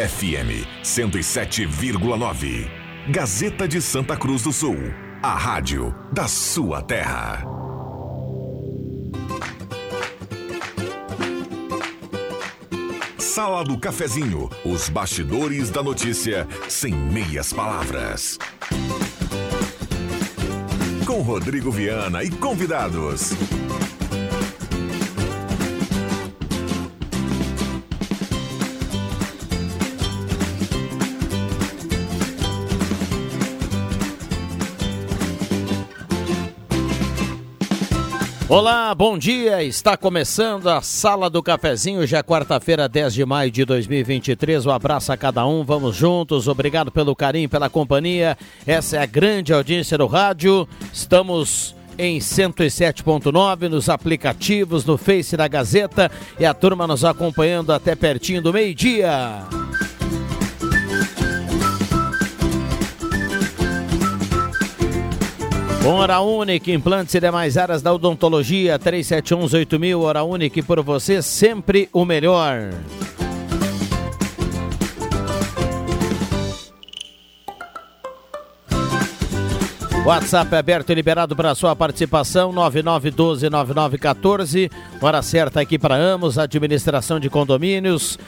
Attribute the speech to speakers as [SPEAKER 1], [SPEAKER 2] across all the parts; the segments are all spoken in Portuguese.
[SPEAKER 1] FM 107,9. Gazeta de Santa Cruz do Sul. A rádio da sua terra. Sala do Cafezinho. Os bastidores da notícia sem meias palavras. Com Rodrigo Viana e convidados.
[SPEAKER 2] Olá, bom dia. Está começando a Sala do Cafezinho, já é quarta-feira, 10 de maio de 2023. Um abraço a cada um. Vamos juntos. Obrigado pelo carinho, pela companhia. Essa é a grande audiência do rádio. Estamos em 107.9 nos aplicativos, no Face da Gazeta e a turma nos acompanhando até pertinho do meio-dia. Com Hora Única, implantes e demais áreas da odontologia, 37118000, Hora Única, por você sempre o melhor. WhatsApp aberto e liberado para sua participação, 9912-9914. Hora certa aqui para Amos, administração de condomínios,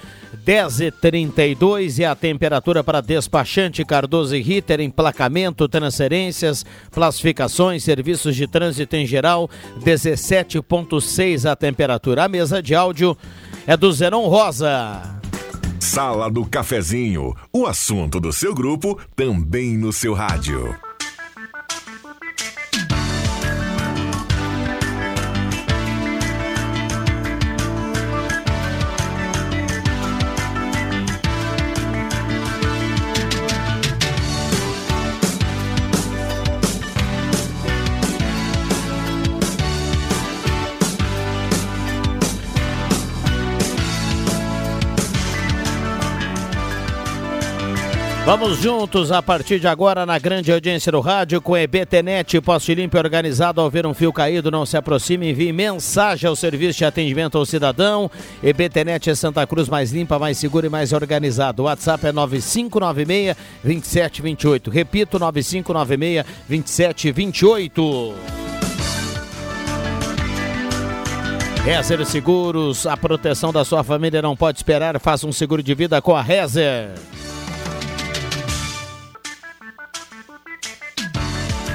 [SPEAKER 2] 10h32 e a temperatura para despachante Cardoso e Ritter, emplacamento, transferências, classificações, serviços de trânsito em geral, 17,6 a temperatura. A mesa de áudio é do Zenon Rosa.
[SPEAKER 1] Sala do Cafezinho, o assunto do seu grupo também no seu rádio.
[SPEAKER 2] Vamos juntos a partir de agora na grande audiência do rádio com EBTnet, poste limpo e organizado ao ver um fio caído, não se aproxime, envie mensagem ao serviço de atendimento ao cidadão. EBTnet é Santa Cruz mais limpa, mais segura e mais organizado. O WhatsApp é 9596 2728. Repito, 9596 2728. Rezer Seguros, a proteção da sua família não pode esperar. Faça um seguro de vida com a Rezer.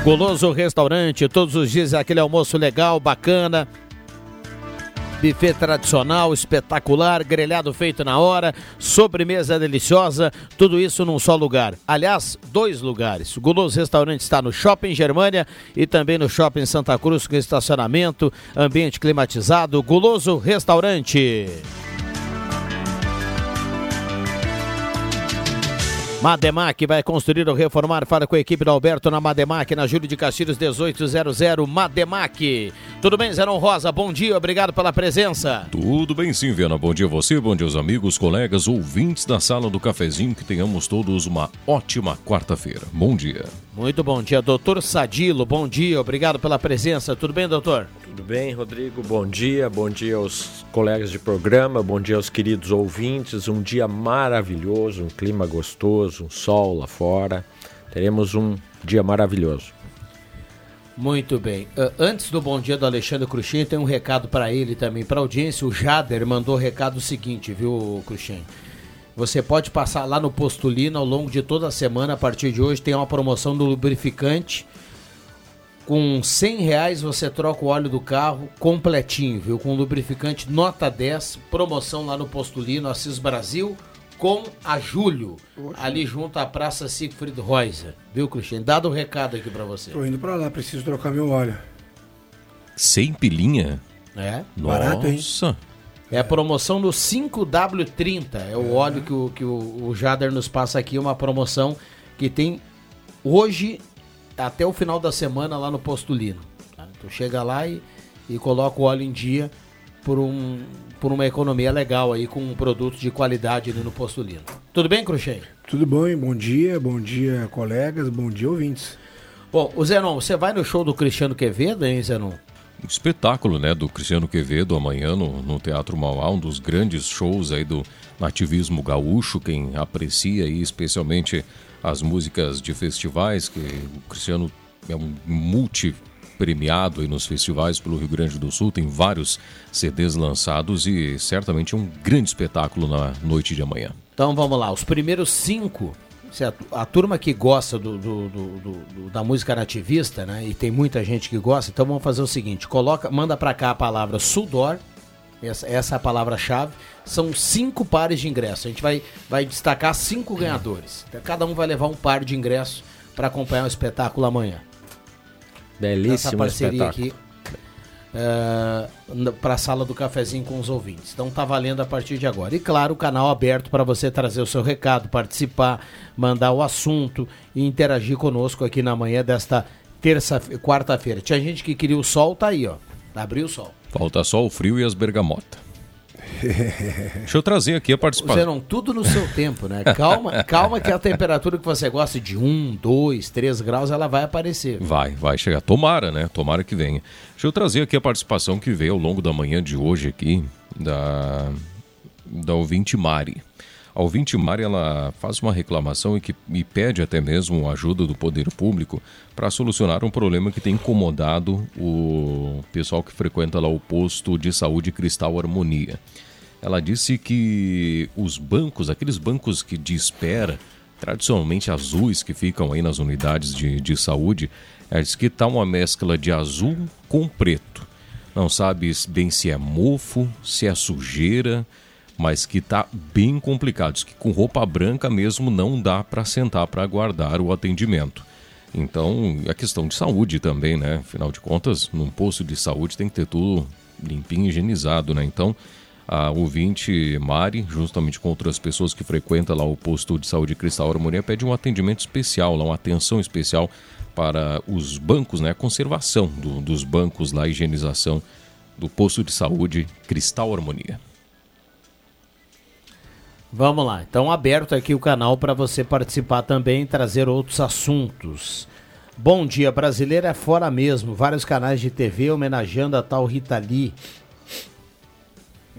[SPEAKER 2] Goloso Restaurante, todos os dias aquele almoço legal, bacana. Buffet tradicional, espetacular, grelhado feito na hora, sobremesa deliciosa, tudo isso num só lugar. Aliás, dois lugares. O Guloso Restaurante está no Shopping Germânia e também no Shopping Santa Cruz com estacionamento, ambiente climatizado. Guloso Restaurante. Mademac vai construir ou reformar. Fala com a equipe do Alberto na Mademac, na Júlio de Castilhos 1800. Mademac. Tudo bem, Zeron Rosa? Bom dia, obrigado pela presença.
[SPEAKER 3] Tudo bem, sim, Viana. Bom dia a você, bom dia aos amigos, colegas, ouvintes da sala do cafezinho. Que tenhamos todos uma ótima quarta-feira. Bom dia.
[SPEAKER 2] Muito bom dia, doutor Sadilo. Bom dia, obrigado pela presença. Tudo bem, doutor?
[SPEAKER 4] Tudo bem, Rodrigo? Bom dia, bom dia aos colegas de programa, bom dia aos queridos ouvintes. Um dia maravilhoso, um clima gostoso, um sol lá fora. Teremos um dia maravilhoso.
[SPEAKER 2] Muito bem. Uh, antes do bom dia do Alexandre Cruxem, tem um recado para ele também, para a audiência. O Jader mandou o recado seguinte, viu, Cruxem? Você pode passar lá no Postulino ao longo de toda a semana. A partir de hoje tem uma promoção do lubrificante. Com 100 reais você troca o óleo do carro completinho, viu? Com lubrificante nota 10. Promoção lá no Postulino, Assis Brasil com a Júlio, ali junto à Praça Siegfried Reuser. Viu, Cristian? Dado o um recado aqui para você.
[SPEAKER 5] Tô indo para lá, preciso trocar meu óleo.
[SPEAKER 3] Sem pilinha?
[SPEAKER 2] É.
[SPEAKER 5] Barato, hein?
[SPEAKER 2] É a promoção do 5W30. É o óleo que, o, que o, o Jader nos passa aqui, uma promoção que tem hoje até o final da semana lá no Postulino. Tá? Tu chega lá e, e coloca o óleo em dia por um, por uma economia legal aí com um produto de qualidade ali no Postulino. Tudo bem, Cruxem?
[SPEAKER 5] Tudo bom, hein? Bom dia, bom dia, colegas, bom dia, ouvintes.
[SPEAKER 2] Bom, o Zenon, você vai no show do Cristiano Quevedo, hein, Zenon?
[SPEAKER 3] Espetáculo, né, do Cristiano Quevedo amanhã no, no Teatro Mauá, um dos grandes shows aí do, nativismo gaúcho, quem aprecia aí especialmente as músicas de festivais, que o Cristiano é um multi premiado aí nos festivais pelo Rio Grande do Sul, tem vários CDs lançados e certamente um grande espetáculo na noite de amanhã.
[SPEAKER 2] Então vamos lá, os primeiros cinco, a, a turma que gosta do, do, do, da música nativista, né? E tem muita gente que gosta, então vamos fazer o seguinte: coloca, manda para cá a palavra Sudor, essa, essa é a palavra-chave. São cinco pares de ingressos. A gente vai, vai destacar cinco ganhadores. Então, cada um vai levar um par de ingressos para acompanhar o espetáculo amanhã.
[SPEAKER 4] Belíssimo essa parceria espetáculo. aqui
[SPEAKER 2] uh, é, para a sala do cafezinho com os ouvintes. Então tá valendo a partir de agora. E claro, o canal aberto para você trazer o seu recado, participar, mandar o assunto e interagir conosco aqui na manhã desta terça, quarta-feira. Tinha gente que queria o sol, tá aí, ó. Abriu o sol.
[SPEAKER 3] Falta só o frio e as bergamotas. Deixa eu trazer aqui a participação.
[SPEAKER 2] Zenon, tudo no seu tempo, né? Calma, calma que a temperatura que você gosta de 1, 2, 3 graus, ela vai aparecer.
[SPEAKER 3] Vai, vai chegar. Tomara, né? Tomara que venha. Deixa eu trazer aqui a participação que veio ao longo da manhã de hoje aqui, da, da ouvinte Mari. A ouvinte Mari, ela faz uma reclamação e, que, e pede até mesmo ajuda do poder público para solucionar um problema que tem incomodado o pessoal que frequenta lá o posto de saúde Cristal Harmonia. Ela disse que os bancos, aqueles bancos que de espera, tradicionalmente azuis que ficam aí nas unidades de, de saúde, ela disse que está uma mescla de azul com preto. Não sabe bem se é mofo, se é sujeira, mas que está bem complicado. Diz que com roupa branca mesmo não dá para sentar para aguardar o atendimento. Então, é questão de saúde também, né? Afinal de contas, num posto de saúde tem que ter tudo limpinho, higienizado, né? Então, a ouvinte Mari, justamente com outras pessoas que frequentam lá o posto de saúde Cristal Harmonia, pede um atendimento especial, lá, uma atenção especial para os bancos, né? A conservação do, dos bancos lá, a higienização do posto de saúde Cristal Harmonia.
[SPEAKER 2] Vamos lá, então aberto aqui o canal para você participar também e trazer outros assuntos. Bom dia, brasileiro é fora mesmo. Vários canais de TV homenageando a tal Rita Lee.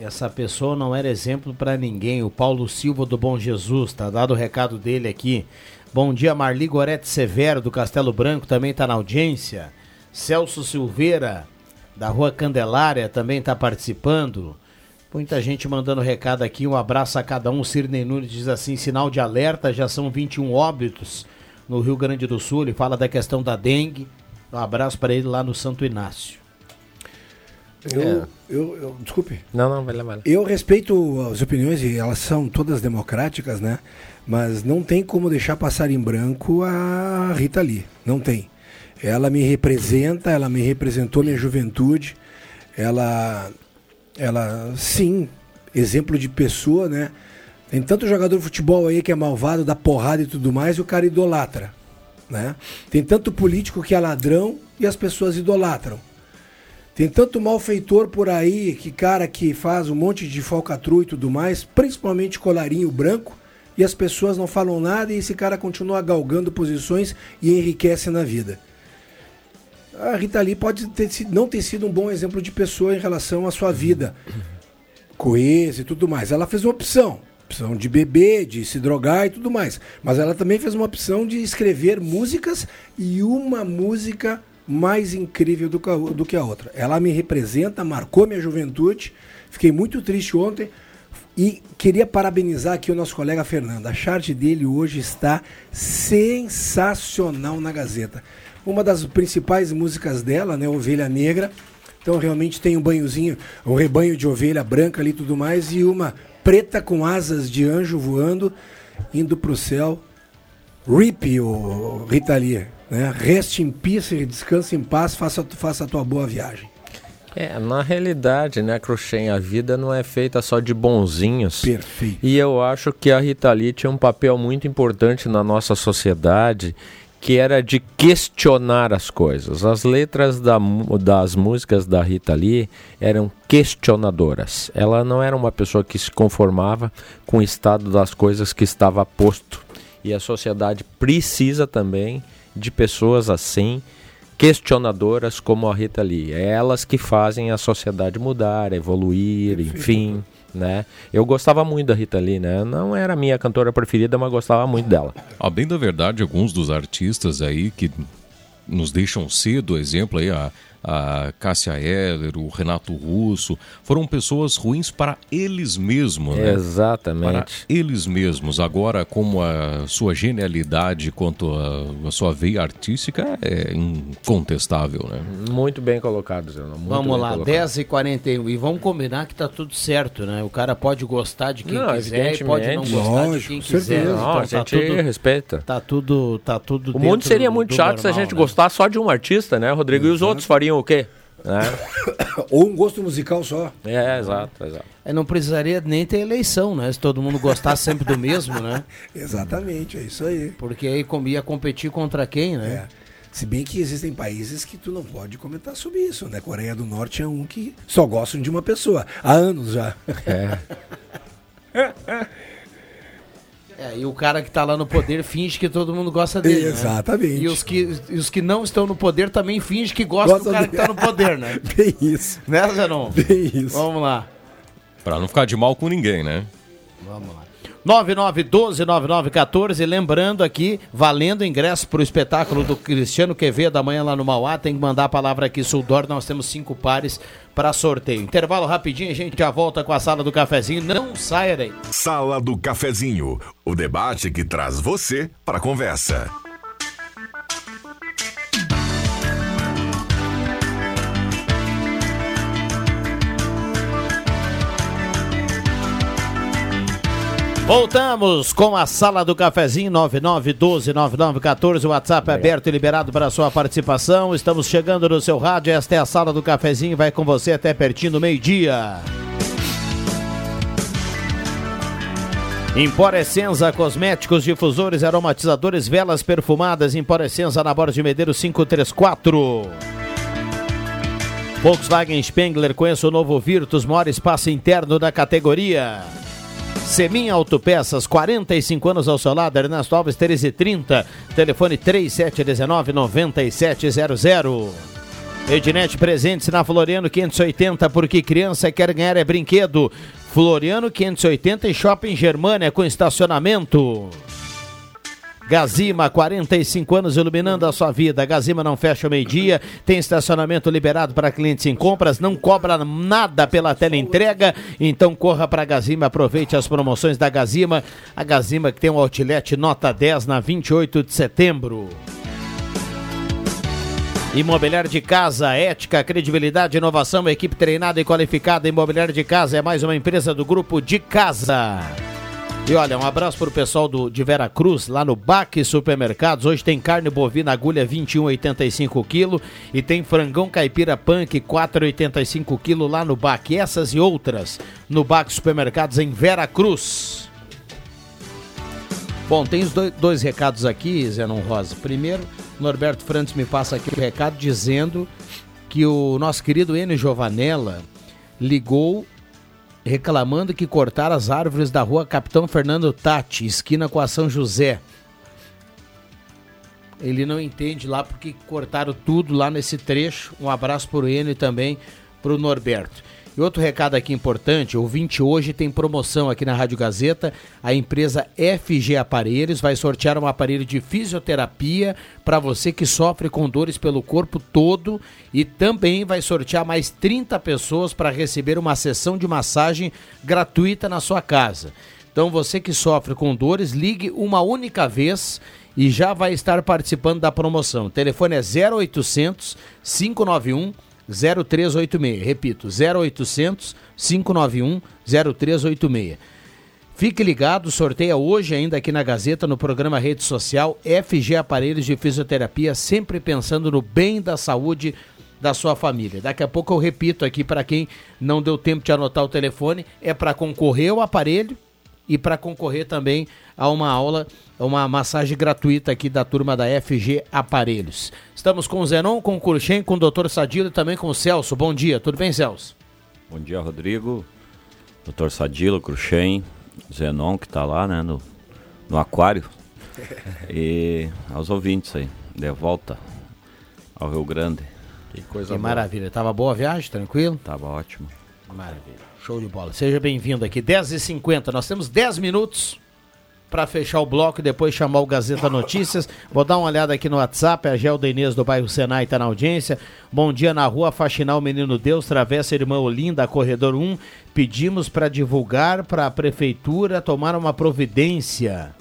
[SPEAKER 2] Essa pessoa não era exemplo para ninguém. O Paulo Silva do Bom Jesus, tá dado o recado dele aqui. Bom dia, Marli Gorete Severo do Castelo Branco, também está na audiência. Celso Silveira, da Rua Candelária, também está participando. Muita gente mandando recado aqui. Um abraço a cada um. O Cirnei Nunes diz assim: sinal de alerta, já são 21 óbitos no Rio Grande do Sul. Ele fala da questão da dengue. Um abraço para ele lá no Santo Inácio.
[SPEAKER 5] Eu, é. eu, eu, desculpe.
[SPEAKER 4] Não, não, vai lá, vai lá.
[SPEAKER 5] Eu respeito as opiniões e elas são todas democráticas, né? Mas não tem como deixar passar em branco a Rita Lee. Não tem. Ela me representa, ela me representou minha juventude. Ela, ela, sim, exemplo de pessoa, né? Tem tanto jogador de futebol aí que é malvado, dá porrada e tudo mais, e o cara idolatra, né? Tem tanto político que é ladrão e as pessoas idolatram. Tem tanto malfeitor por aí, que cara que faz um monte de falcatrua e tudo mais, principalmente colarinho branco, e as pessoas não falam nada e esse cara continua galgando posições e enriquece na vida. A Rita Lee pode ter, não ter sido um bom exemplo de pessoa em relação à sua vida coesa e tudo mais. Ela fez uma opção, opção de beber, de se drogar e tudo mais. Mas ela também fez uma opção de escrever músicas e uma música mais incrível do que, a, do que a outra. Ela me representa, marcou minha juventude. Fiquei muito triste ontem e queria parabenizar aqui o nosso colega Fernando. A charte dele hoje está sensacional na Gazeta. Uma das principais músicas dela, né, Ovelha Negra. Então realmente tem um banhozinho, um rebanho de ovelha branca ali e tudo mais e uma preta com asas de anjo voando indo para o céu. Rip, o Rita Lee. Né? Reste em peace, descanse em paz, faça, faça a tua boa viagem.
[SPEAKER 4] É, na realidade, né, Cruxem, a vida não é feita só de bonzinhos.
[SPEAKER 5] Perfeito.
[SPEAKER 4] E eu acho que a Rita Lee tinha um papel muito importante na nossa sociedade, que era de questionar as coisas. As letras da, das músicas da Rita Lee eram questionadoras. Ela não era uma pessoa que se conformava com o estado das coisas que estava posto. E a sociedade precisa também de pessoas assim, questionadoras como a Rita Lee. É elas que fazem a sociedade mudar, evoluir, Perfeito. enfim. Né? Eu gostava muito da Rita Lee, né? Não era a minha cantora preferida, mas gostava muito dela.
[SPEAKER 3] A bem da verdade, alguns dos artistas aí que nos deixam cedo, exemplo aí, a, a Cássia Heller, o Renato Russo, foram pessoas ruins para eles mesmos, né?
[SPEAKER 4] Exatamente.
[SPEAKER 3] Para eles mesmos. Agora, como a sua genialidade quanto a, a sua veia artística é incontestável, né?
[SPEAKER 4] Muito bem colocado, Zé.
[SPEAKER 2] Vamos lá,
[SPEAKER 4] colocado.
[SPEAKER 2] 10h41. E vamos combinar que tá tudo certo, né? O cara pode gostar de quem
[SPEAKER 4] Não,
[SPEAKER 2] quiser e pode não gostar de
[SPEAKER 5] Lógico,
[SPEAKER 2] quem
[SPEAKER 5] certeza.
[SPEAKER 2] quiser.
[SPEAKER 4] Não, a
[SPEAKER 2] Então, tá
[SPEAKER 4] gente
[SPEAKER 2] tudo,
[SPEAKER 4] respeita.
[SPEAKER 2] tá tudo, tá tudo
[SPEAKER 4] O mundo seria muito chato se a
[SPEAKER 2] normal,
[SPEAKER 4] gente
[SPEAKER 2] né?
[SPEAKER 4] gostasse só de um artista, né, Rodrigo? E os outros fariam o quê? Né?
[SPEAKER 5] Ou um gosto musical só.
[SPEAKER 4] É, exato, exato.
[SPEAKER 2] É, não precisaria nem ter eleição, né? Se todo mundo gostasse sempre do mesmo, né?
[SPEAKER 5] Exatamente, é isso aí.
[SPEAKER 2] Porque aí ia competir contra quem, né?
[SPEAKER 5] É. Se bem que existem países que tu não pode comentar sobre isso, né? Coreia do Norte é um que só gostam de uma pessoa. Há anos já.
[SPEAKER 4] É.
[SPEAKER 2] É, e o cara que tá lá no poder finge que todo mundo gosta dele. né?
[SPEAKER 5] Exatamente.
[SPEAKER 2] E os que, e os que não estão no poder também fingem que gostam
[SPEAKER 5] Gosta
[SPEAKER 2] do cara
[SPEAKER 5] dele.
[SPEAKER 2] que tá no poder, né?
[SPEAKER 5] Bem isso.
[SPEAKER 2] né, Zenon?
[SPEAKER 5] Bem isso.
[SPEAKER 2] Vamos lá.
[SPEAKER 3] Para não ficar de mal com ninguém, né?
[SPEAKER 2] Vamos lá. 9912-9914, lembrando aqui, valendo ingresso para o espetáculo do Cristiano Quevedo amanhã lá no Mauá, tem que mandar a palavra aqui, Suldor, nós temos cinco pares para sorteio. Intervalo rapidinho, a gente já volta com a sala do cafezinho, não saia daí.
[SPEAKER 1] Sala do Cafezinho, o debate que traz você para a conversa.
[SPEAKER 2] Voltamos com a sala do cafezinho 99129914, o WhatsApp é aberto e liberado para sua participação. Estamos chegando no seu rádio, esta é a sala do cafezinho, vai com você até pertinho do meio-dia. Emporescenza Cosméticos, difusores, aromatizadores, velas perfumadas, Emporescenza na Borda de Medeiros 534. Volkswagen Spengler, conheça o novo Virtus, maior espaço interno da categoria. Semin Autopeças, 45 anos ao seu lado, Ernesto Alves 1330, telefone 3719-9700. Ednet presentes na Floriano 580, porque criança quer ganhar é brinquedo. Floriano 580 e Shopping Germânia com estacionamento. Gazima, 45 anos iluminando a sua vida. Gazima não fecha ao meio-dia, tem estacionamento liberado para clientes em compras, não cobra nada pela tela entrega. Então corra para Gazima, aproveite as promoções da Gazima. A Gazima que tem um outlet nota 10 na 28 de setembro. Imobiliário de Casa, ética, credibilidade, inovação, equipe treinada e qualificada. Imobiliário de Casa é mais uma empresa do grupo de casa. E olha, um abraço pro pessoal do, de Vera Cruz, lá no Baque Supermercados. Hoje tem carne bovina agulha 21,85 kg e tem frangão caipira punk 4,85 kg lá no Baque. Essas e outras no Baque Supermercados em Vera Cruz. Bom, tem os dois, dois recados aqui, Zenon Rosa. Primeiro, Norberto Frantes me passa aqui o recado dizendo que o nosso querido Enio Giovanella ligou reclamando que cortaram as árvores da rua Capitão Fernando Tati, esquina com a São José. Ele não entende lá porque cortaram tudo lá nesse trecho. Um abraço para o Enio e também para o Norberto. E outro recado aqui importante, o 20 hoje tem promoção aqui na Rádio Gazeta. A empresa FG Aparelhos vai sortear um aparelho de fisioterapia para você que sofre com dores pelo corpo todo e também vai sortear mais 30 pessoas para receber uma sessão de massagem gratuita na sua casa. Então você que sofre com dores, ligue uma única vez e já vai estar participando da promoção. O telefone é 0800 591 0386. Repito, 0800 591 0386. Fique ligado, sorteia hoje ainda aqui na Gazeta, no programa Rede Social FG Aparelhos de Fisioterapia, sempre pensando no bem da saúde da sua família. Daqui a pouco eu repito aqui para quem não deu tempo de anotar o telefone, é para concorrer ao aparelho e para concorrer também a uma aula, uma massagem gratuita aqui da turma da FG Aparelhos. Estamos com o Zenon, com o Curchen, com o Dr. Sadilo e também com o Celso. Bom dia, tudo bem, Celso?
[SPEAKER 6] Bom dia, Rodrigo. Dr. Sadilo, Cruxem, Zenon, que está lá, né, no, no aquário. E aos ouvintes aí, de volta ao Rio Grande.
[SPEAKER 4] Que coisa
[SPEAKER 2] Que
[SPEAKER 4] boa.
[SPEAKER 2] maravilha. Tava boa a viagem, tranquilo?
[SPEAKER 6] Tava ótimo.
[SPEAKER 2] Maravilha. Show de bola. Seja bem-vindo aqui. 10h50. Nós temos 10 minutos para fechar o bloco e depois chamar o Gazeta Notícias. Vou dar uma olhada aqui no WhatsApp. A Gelda Inês do bairro Senai está na audiência. Bom dia na rua, faxinar o Menino Deus, travessa Irmã Olinda, corredor 1. Pedimos para divulgar para a prefeitura tomar uma providência.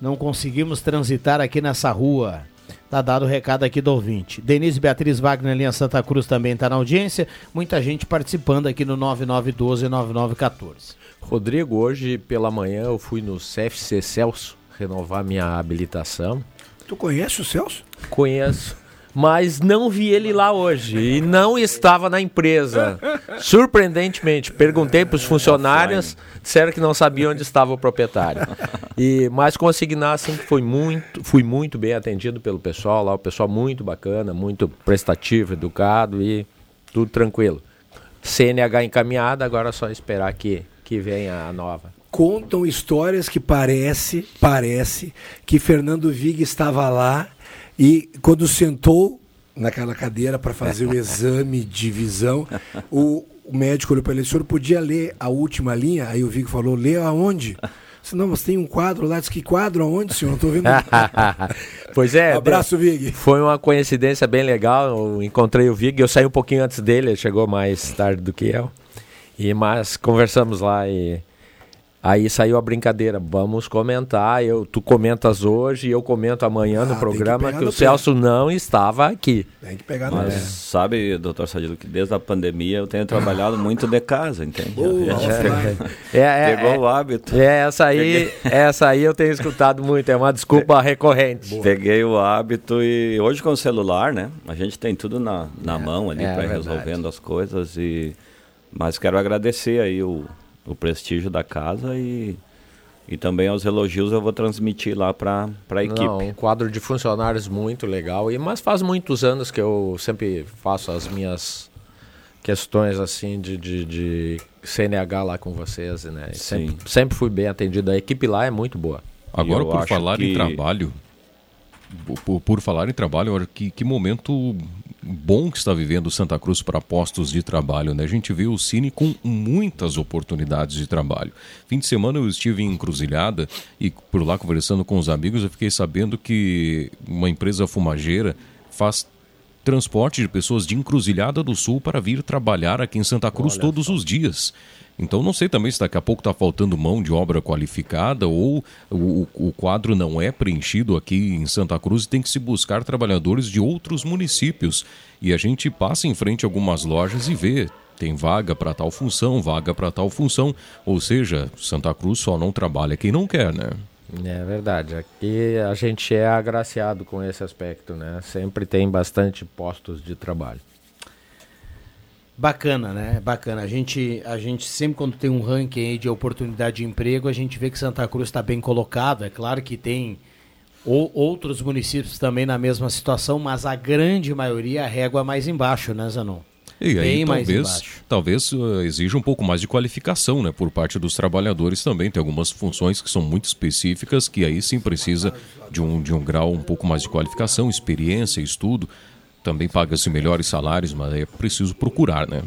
[SPEAKER 2] Não conseguimos transitar aqui nessa rua. Tá dado o recado aqui do ouvinte. Denise Beatriz Wagner, linha Santa Cruz, também está na audiência. Muita gente participando aqui no 9912-9914.
[SPEAKER 7] Rodrigo, hoje pela manhã eu fui no CFC Celso renovar minha habilitação.
[SPEAKER 5] Tu conhece o Celso?
[SPEAKER 7] Conheço. Mas não vi ele lá hoje e não estava na empresa. Surpreendentemente, perguntei para os funcionários, disseram que não sabiam onde estava o proprietário. E mas consignar assim que foi muito, fui muito bem atendido pelo pessoal lá, o pessoal muito bacana, muito prestativo, educado e tudo tranquilo. CNH encaminhada, agora é só esperar que que venha a nova.
[SPEAKER 5] Contam histórias que parece, parece que Fernando Vig estava lá e quando sentou naquela cadeira para fazer o exame de visão, o, o médico olhou para ele, o senhor podia ler a última linha? Aí o Vig falou, lê aonde? Disse, não, mas tem um quadro lá. Disse, que quadro? Aonde, senhor? Não estou vendo.
[SPEAKER 7] pois é.
[SPEAKER 5] Abraço, Vig.
[SPEAKER 7] Foi uma coincidência bem legal. Eu encontrei o Vig, eu saí um pouquinho antes dele, ele chegou mais tarde do que eu. E mas conversamos lá e aí saiu a brincadeira. Vamos comentar. Eu, tu comentas hoje e eu comento amanhã ah, no programa que, que o Celso não estava aqui.
[SPEAKER 5] Tem que pegar
[SPEAKER 6] Mas
[SPEAKER 5] no
[SPEAKER 6] sabe, doutor Sadilo, que desde a pandemia eu tenho trabalhado muito de casa, entende?
[SPEAKER 7] é, é, Pegou é, o hábito. É, essa aí, essa aí eu tenho escutado muito. É uma desculpa recorrente.
[SPEAKER 6] Boa. Peguei o hábito e hoje com o celular, né? A gente tem tudo na, na é, mão ali é, para resolvendo as coisas e mas quero agradecer aí o, o prestígio da casa e, e também aos elogios eu vou transmitir lá para a equipe. Não,
[SPEAKER 7] um quadro de funcionários muito legal. E, mas faz muitos anos que eu sempre faço as minhas questões assim de, de, de CNH lá com vocês, né? Sempre, sempre fui bem atendido. A equipe lá é muito boa.
[SPEAKER 3] Agora, por falar que... em trabalho, por, por, falar em trabalho, que, que momento bom que está vivendo Santa Cruz para postos de trabalho. Né? A gente vê o Cine com muitas oportunidades de trabalho. Fim de semana eu estive em Encruzilhada e por lá conversando com os amigos eu fiquei sabendo que uma empresa fumageira faz transporte de pessoas de Encruzilhada do Sul para vir trabalhar aqui em Santa Cruz Olha todos só. os dias. Então não sei também se daqui a pouco está faltando mão de obra qualificada ou o, o, quadro não é preenchido aqui em Santa Cruz e tem que se buscar trabalhadores de outros municípios. E a gente passa em frente a algumas lojas e vê. Tem vaga para tal função, vaga para tal função. Ou seja, Santa Cruz só não trabalha quem não quer, né?
[SPEAKER 7] É verdade. Aqui a gente é agraciado com esse aspecto, né? Sempre tem bastante postos de trabalho.
[SPEAKER 2] Bacana, né? Bacana. A gente, a gente sempre quando tem um ranking de oportunidade de emprego, a gente vê que Santa Cruz está bem colocado. É claro que tem ou, outros municípios também na mesma situação, mas a grande maioria a régua mais embaixo, né, Zanon?
[SPEAKER 3] E aí, Bem talvez, talvez uh, exija um pouco mais de qualificação, né, por parte dos trabalhadores também. Tem algumas funções que são muito específicas, que aí sim precisa de um, de um grau um pouco mais de qualificação, experiência, estudo também paga-se melhores salários, mas é preciso procurar, né?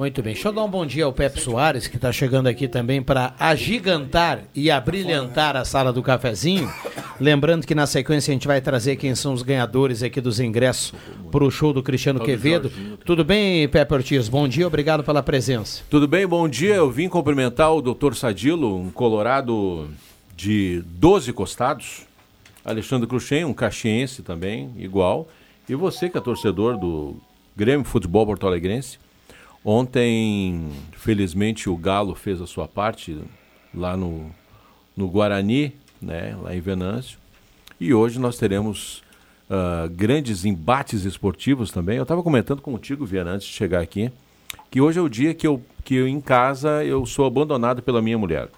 [SPEAKER 2] Muito bem. Deixa eu dar um bom dia ao Pepe Soares, que está chegando aqui também para agigantar e abrilhantar a sala do cafezinho. Lembrando que na sequência a gente vai trazer quem são os ganhadores aqui dos ingressos para o show do Cristiano Quevedo. Tudo bem, Pepe Ortiz? Bom dia, obrigado pela presença.
[SPEAKER 8] Tudo bem, bom dia. Eu vim cumprimentar o doutor Sadilo, um colorado de 12 costados, Alexandre Cruxem, um caxiense também, igual. E você que é torcedor do Grêmio Futebol Porto Alegrense. Ontem, felizmente, o Galo fez a sua parte lá no, no Guarani, né, lá em Venâncio. E hoje nós teremos uh, grandes embates esportivos também. Eu estava comentando contigo, Viana, antes de chegar aqui, que hoje é o dia que eu, que eu em casa eu sou abandonado pela minha mulher.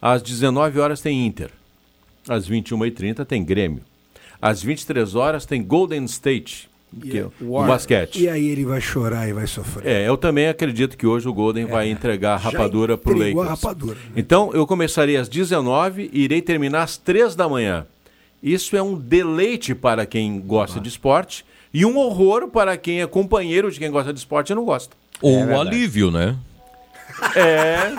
[SPEAKER 8] Às 19 horas tem Inter. Às 21h30 tem Grêmio. Às 23 horas tem Golden State, que é o basquete.
[SPEAKER 5] E aí ele vai chorar e vai sofrer.
[SPEAKER 8] É, eu também acredito que hoje o Golden é. vai entregar a rapadura para o Lakers. A rapadura, né? Então eu começarei às 19 e irei terminar às 3 da manhã. Isso é um deleite para quem gosta ah. de esporte. e um horror para quem é companheiro de quem gosta de esporte e não gosta.
[SPEAKER 3] Ou é um alívio, né?
[SPEAKER 8] É.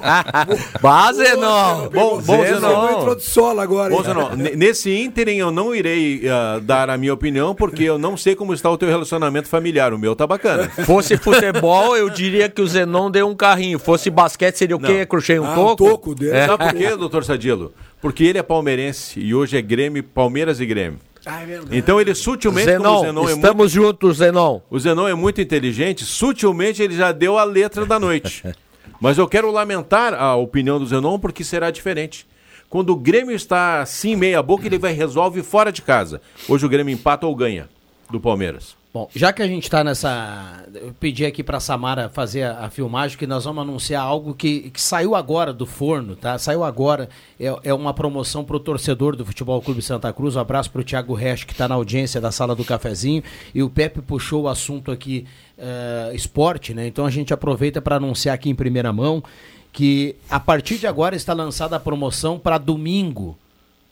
[SPEAKER 5] Base não. Bom, bom Zenon. Entrou de solo agora.
[SPEAKER 8] Bom, Zenon. Nesse ínterim eu não irei uh, dar a minha opinião porque eu não sei como está o teu relacionamento familiar. O meu tá bacana.
[SPEAKER 6] Fosse futebol, eu diria que o Zenon deu um carrinho. Fosse basquete, seria o não. quê? Cruxei um ah, toco? Um toco
[SPEAKER 8] dele. É. Sabe por quê, doutor Sadilo? Porque ele é palmeirense e hoje é Grêmio, Palmeiras e Grêmio. Ah, é então ele sutilmente,
[SPEAKER 6] Zenon, o Zenon estamos é muito, juntos, Zenon.
[SPEAKER 8] O Zenon é muito inteligente, sutilmente ele já deu a letra da noite. Mas eu quero lamentar a opinião do Zenon porque será diferente. Quando o Grêmio está assim meia boca, ele vai resolve fora de casa. Hoje o Grêmio empata ou ganha do Palmeiras.
[SPEAKER 2] Bom, já que a gente está nessa. Eu pedi aqui para Samara fazer a, a, filmagem, que nós vamos anunciar algo que, que saiu agora do forno, tá? Saiu agora. É, é uma promoção para o torcedor do Futebol Clube Santa Cruz. Um abraço para o Thiago Resch, que está na audiência da sala do cafezinho. E o Pepe puxou o assunto aqui, uh, esporte, né? Então a gente aproveita para anunciar aqui em primeira mão que a partir de agora está lançada a promoção para domingo,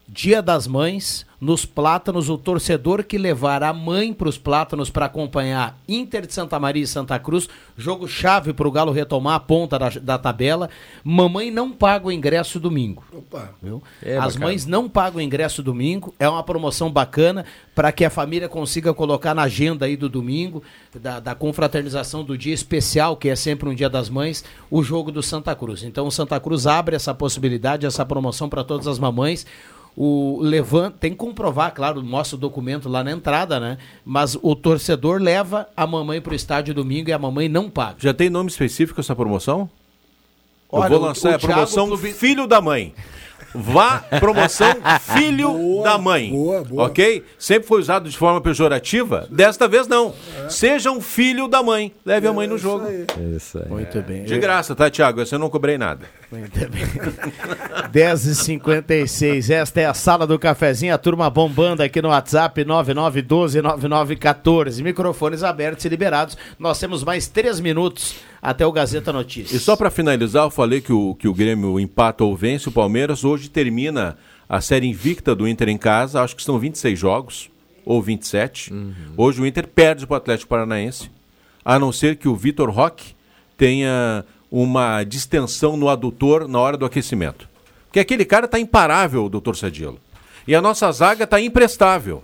[SPEAKER 2] Dia das Mães nos Plátanos, o torcedor que levar a mãe para os Plátanos para acompanhar Inter de Santa Maria e Santa Cruz, jogo chave para o Galo retomar a ponta da, da, tabela. Mamãe não paga o ingresso domingo. Opa. Viu? É As bacana. mães não pagam o ingresso domingo. É uma promoção bacana para que a família consiga colocar na agenda aí do domingo, da, da confraternização do dia especial, que é sempre um dia das mães, o jogo do Santa Cruz. Então o Santa Cruz abre essa possibilidade, essa promoção para todas as mamães o levanta, tem que comprovar, claro, mostra o documento lá na entrada, né? Mas o torcedor leva a mamãe para o estádio domingo e a mamãe não paga.
[SPEAKER 8] Já tem nome específico essa promoção? Olha, Eu vou lançar o, o a promoção Clube... Filho da Mãe. Vá, promoção filho boa, da mãe. Boa, boa. Ok? Sempre foi usado de forma pejorativa. Desta vez não. É. Seja um filho da mãe. Leve é, a mãe no jogo. Aí.
[SPEAKER 2] Isso aí. Muito é. bem.
[SPEAKER 8] De graça, tá, Tiago? Eu não cobrei nada. Muito bem.
[SPEAKER 2] 10h56. Esta é a sala do cafezinho. A turma bombando aqui no WhatsApp 9912-9914. Microfones abertos e liberados. Nós temos mais três minutos até o Gazeta Notícias.
[SPEAKER 8] E só para finalizar, eu falei que o, que o Grêmio empata ou vence o Palmeiras. Hoje termina a série invicta do Inter em casa. Acho que são 26 jogos, ou 27. Uhum. Hoje o Inter perde para o Atlético Paranaense, a não ser que o Vitor Roque tenha uma distensão no adutor na hora do aquecimento. Porque aquele cara está imparável, doutor Sadilo. E a nossa zaga está imprestável.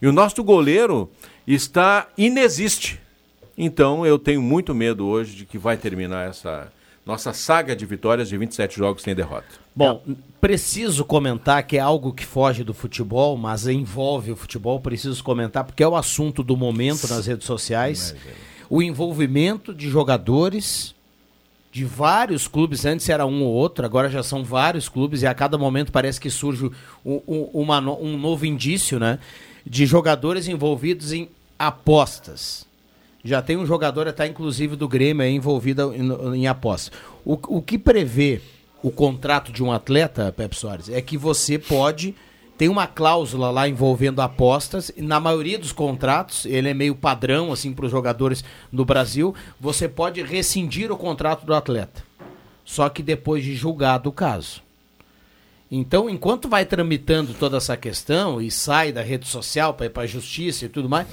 [SPEAKER 8] E o nosso goleiro está inexiste. Então eu tenho muito medo hoje de que vai terminar essa nossa saga de vitórias de 27 jogos sem derrota.
[SPEAKER 2] Bom, preciso comentar que é algo que foge do futebol, mas envolve o futebol, preciso comentar porque é o assunto do momento nas redes sociais. O envolvimento de jogadores de vários clubes, antes era um ou outro, agora já são vários clubes e a cada momento parece que surge um, um, uma, um novo indício, né? De jogadores envolvidos em apostas já tem um jogador, até inclusive do Grêmio, envolvido em, em aposta. O, o que prevê o contrato de um atleta, Pepe Soares, é que você pode. Tem uma cláusula lá envolvendo apostas. E na maioria dos contratos, ele é meio padrão assim para os jogadores no Brasil. Você pode rescindir o contrato do atleta. Só que depois de julgado o caso. Então, enquanto vai tramitando toda essa questão e sai da rede social para ir para a justiça e tudo mais,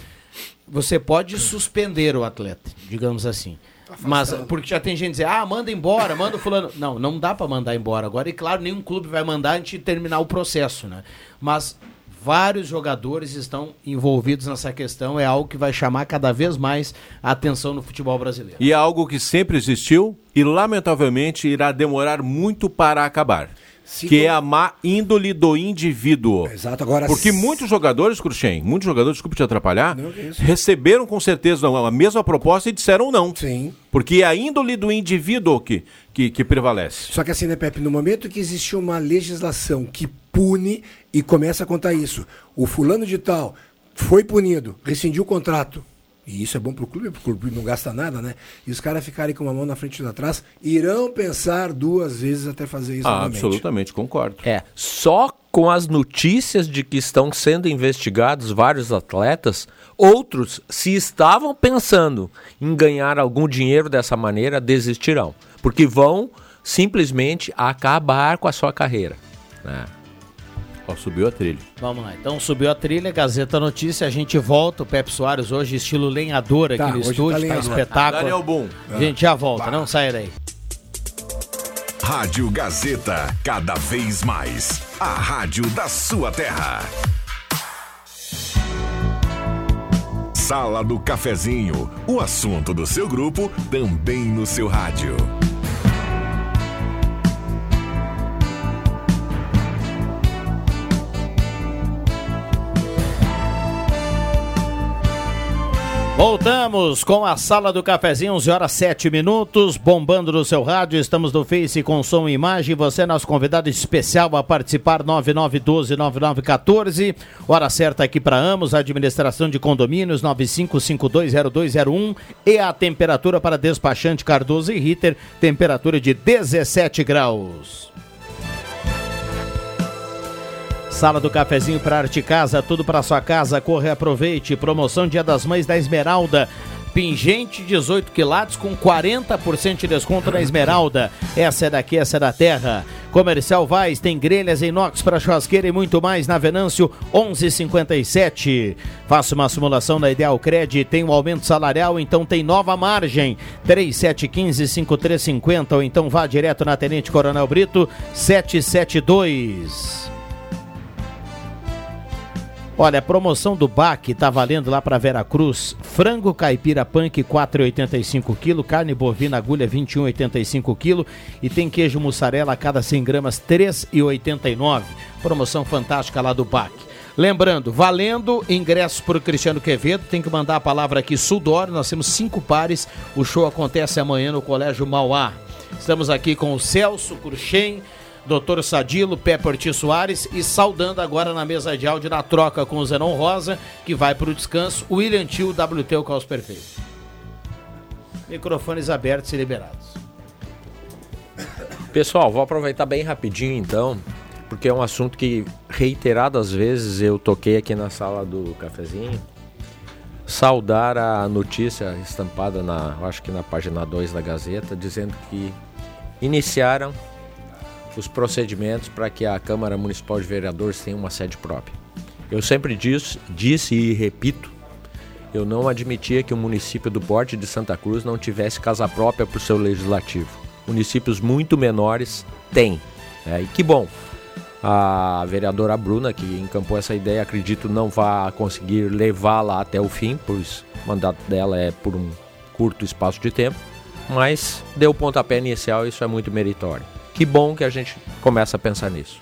[SPEAKER 2] você pode suspender o atleta, digamos assim. Mas porque já tem gente dizer, ah, manda embora, manda o fulano. Não, não dá para mandar embora agora. E claro, nenhum clube vai mandar antes de terminar o processo, né? Mas vários jogadores estão envolvidos nessa questão, é algo que vai chamar cada vez mais a atenção no futebol brasileiro.
[SPEAKER 8] E é algo que sempre existiu e lamentavelmente irá demorar muito para acabar. Que é a má índole do indivíduo.
[SPEAKER 5] Exato, agora.
[SPEAKER 8] Porque muitos jogadores, Cruxem, muitos jogadores, desculpe te atrapalhar, não, receberam com certeza a mesma proposta e disseram não.
[SPEAKER 5] Sim.
[SPEAKER 8] Porque é a índole do indivíduo que, que, que prevalece.
[SPEAKER 5] Só que assim, né, Pepe, no momento que existe uma legislação que pune e começa a contar isso, o fulano de tal foi punido, rescindiu o contrato, e isso é bom para o clube, porque o clube não gasta nada, né? E os caras ficarem com uma mão na frente e outra atrás, irão pensar duas vezes até fazer isso.
[SPEAKER 8] Ah, absolutamente, concordo.
[SPEAKER 6] É, só com as notícias de que estão sendo investigados vários atletas, outros, se estavam pensando em ganhar algum dinheiro dessa maneira, desistirão. Porque vão simplesmente acabar com a sua carreira. Né?
[SPEAKER 8] Ó, subiu a trilha.
[SPEAKER 2] Vamos lá, então subiu a trilha, Gazeta Notícia, a gente volta, o Pepe Soares hoje estilo lenhador aqui
[SPEAKER 5] Tá,
[SPEAKER 2] no
[SPEAKER 5] hoje
[SPEAKER 2] estúdio,
[SPEAKER 5] tá
[SPEAKER 2] tá, espetáculo.
[SPEAKER 8] Daniel Boom.
[SPEAKER 2] A gente já volta, não sai daí.
[SPEAKER 1] Rádio Gazeta, cada vez mais. A rádio da sua terra. Sala do Cafezinho, o assunto do seu grupo também no seu rádio.
[SPEAKER 2] Voltamos com a Sala do Cafezinho, 11 horas 7 minutos, bombando no seu rádio. Estamos no Face com som e imagem. Você é nosso convidado especial a participar 9912-9914. Hora certa aqui para Amos, administração de condomínios 95520201 e a temperatura para despachante Cardoso e Ritter, temperatura de 17 graus. Sala do cafezinho para Arte Casa, tudo para sua casa. Corre aproveite. Promoção Dia das Mães da Esmeralda. Pingente 18 quilates com 40% de desconto na Esmeralda. Essa é daqui, essa é da terra. Comercial Vaz tem grelhas inox para churrasqueira e muito mais na Venâncio 1157. Faça uma simulação da Ideal Cred, tem um aumento salarial, então tem nova margem. 3715-5350 ou então vá direto na Tenente Coronel Brito 772. Olha, a promoção do BAC tá valendo lá para Veracruz. Frango caipira punk 4,85 kg, carne bovina agulha 21,85 kg e tem queijo mussarela a cada 100 gramas 3,89. Promoção fantástica lá do BAC. Lembrando, valendo ingressos para o Cristiano Quevedo, tem que mandar a palavra aqui Sudor, nós temos cinco pares, o show acontece amanhã no Colégio Mauá. Estamos aqui com o Celso Cruxem, Doutor Sadilo, Pepe Ortiz Soares e saudando agora na mesa de áudio na troca com o Zenon Rosa, que vai para o descanso, William Tio, WT, o Caos Perfeito. Microfones abertos e liberados.
[SPEAKER 7] Pessoal, vou aproveitar bem rapidinho então, porque é um assunto que reiteradas vezes eu toquei aqui na sala do cafezinho. Saudar a notícia estampada na, acho que na página 2 da Gazeta, dizendo que iniciaram os procedimentos para que a Câmara Municipal de Vereadores tenha uma sede própria. Eu sempre disse, disse e repito, eu não admitia que o município do Porte de Santa Cruz não tivesse casa própria para o seu legislativo. Municípios muito menores têm. né? E que bom. A vereadora Bruna, que encampou essa ideia, acredito não vai conseguir levá-la até o fim, pois o mandato dela é por um curto espaço de tempo, mas deu o pontapé inicial e isso é muito meritório. Que bom que a gente começa a pensar nisso.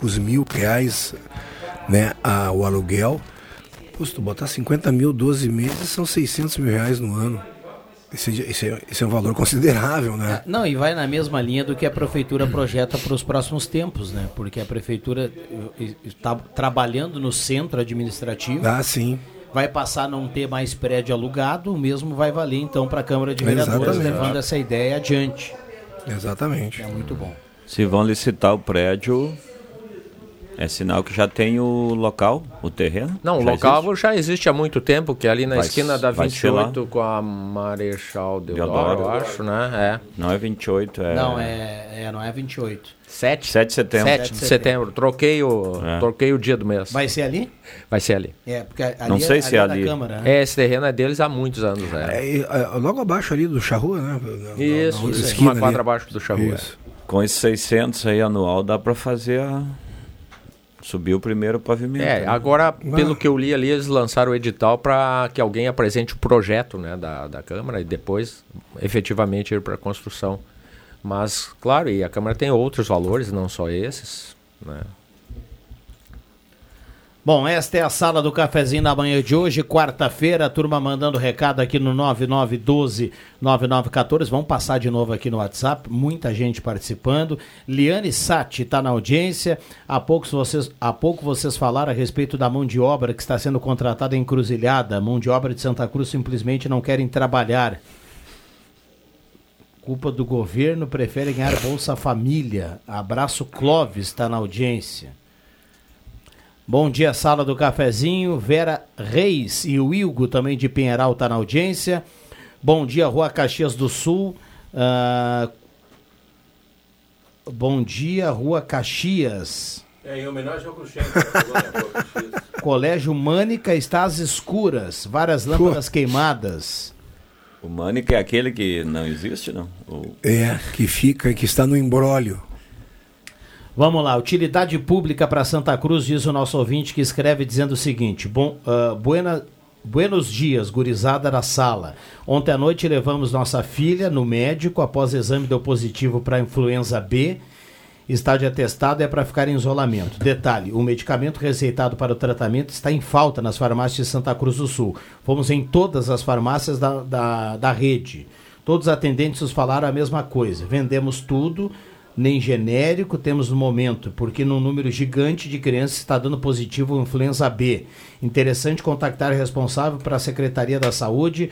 [SPEAKER 5] poucos mil reais né, a, o aluguel. Pô, se tu botar 50 mil, 12 meses, são 600 mil reais no ano. Esse, esse, é- esse é um valor considerável, né?
[SPEAKER 2] Não, e vai na mesma linha do que a prefeitura projeta para os próximos tempos, né? Porque a prefeitura está trabalhando no centro administrativo.
[SPEAKER 5] Ah, sim.
[SPEAKER 2] Vai passar a não ter mais prédio alugado, o mesmo vai valer então para a Câmara de Vereadores,
[SPEAKER 5] Exatamente.
[SPEAKER 2] levando essa ideia adiante.
[SPEAKER 5] Exatamente.
[SPEAKER 2] É muito bom.
[SPEAKER 6] Se vão licitar o prédio, é sinal que já tem o local, o terreno.
[SPEAKER 7] Não, o local
[SPEAKER 6] existe?
[SPEAKER 7] já existe há muito tempo, que é ali na
[SPEAKER 6] Vai-
[SPEAKER 7] esquina da
[SPEAKER 6] vai ser lá.
[SPEAKER 7] 28 com a Marechal Deodoro,
[SPEAKER 6] Deodoro.
[SPEAKER 7] eu acho, né? É.
[SPEAKER 6] Não é 28, é.
[SPEAKER 2] Não, é, é, não é 28.
[SPEAKER 7] 7,
[SPEAKER 6] 7 de setembro.
[SPEAKER 7] 7 de setembro. Troquei o,
[SPEAKER 6] É.
[SPEAKER 7] troquei o dia do mês.
[SPEAKER 2] Vai ser ali?
[SPEAKER 7] Vai ser ali.
[SPEAKER 2] É, porque ali
[SPEAKER 6] Não sei
[SPEAKER 2] é,
[SPEAKER 6] se é
[SPEAKER 2] é
[SPEAKER 6] ali.
[SPEAKER 2] da Câmara. né?
[SPEAKER 7] É, esse terreno é deles há muitos anos, é.
[SPEAKER 5] É, é, logo abaixo ali do Charrua, né? Na-
[SPEAKER 7] Isso,
[SPEAKER 5] na
[SPEAKER 7] isso,
[SPEAKER 5] esquina
[SPEAKER 7] uma quadra
[SPEAKER 5] ali.
[SPEAKER 7] abaixo do Charrua.
[SPEAKER 5] Isso.
[SPEAKER 6] Com esses 600 aí anual, dá para fazer a. Subir o primeiro pavimento.
[SPEAKER 7] É,
[SPEAKER 6] né?
[SPEAKER 7] agora, pelo que eu li ali, eles lançaram o edital para que alguém apresente o projeto né, da, da Câmara e depois efetivamente ir para a construção. Mas, claro, e a Câmara tem outros valores, não só esses. Né?
[SPEAKER 2] Bom, esta é a sala do cafezinho da manhã de hoje, quarta-feira, a turma mandando recado aqui no 9912-9914. Vamos passar de novo aqui no WhatsApp, muita gente participando. Liane Sati está na audiência. Há, poucos vocês, há pouco vocês falaram a respeito da mão de obra que está sendo contratada em Cruzilhada. A mão de obra de Santa Cruz simplesmente não querem trabalhar. Culpa do governo, prefere ganhar Bolsa Família. Abraço Clóvis, está na audiência. Bom dia, sala do cafezinho. Vera Reis e o Ilgo também de Pinheiral está na audiência. Bom dia, Rua Caxias do Sul. Ah, bom dia, Rua Caxias.
[SPEAKER 8] É, em homenagem ao Cruxem.
[SPEAKER 2] Colégio Mânica está às escuras, várias lâmpadas queimadas.
[SPEAKER 6] O Mânica é aquele que não existe, não? O...
[SPEAKER 5] É, que fica, que está no embrólio.
[SPEAKER 2] Vamos lá, utilidade pública para Santa Cruz, diz o nosso ouvinte que escreve dizendo o seguinte: Bom, uh, buena, Buenos dias, gurizada da sala. Ontem à noite levamos nossa filha no médico, após exame deu positivo para influenza B. Está de atestado é para ficar em isolamento. Detalhe: o medicamento receitado para o tratamento está em falta nas farmácias de Santa Cruz do Sul. Fomos em todas as farmácias da, da, da rede. Todos os atendentes nos falaram a mesma coisa. Vendemos tudo, nem genérico temos no momento, porque num número gigante de crianças está dando positivo influenza B. Interessante contactar o responsável para a Secretaria da Saúde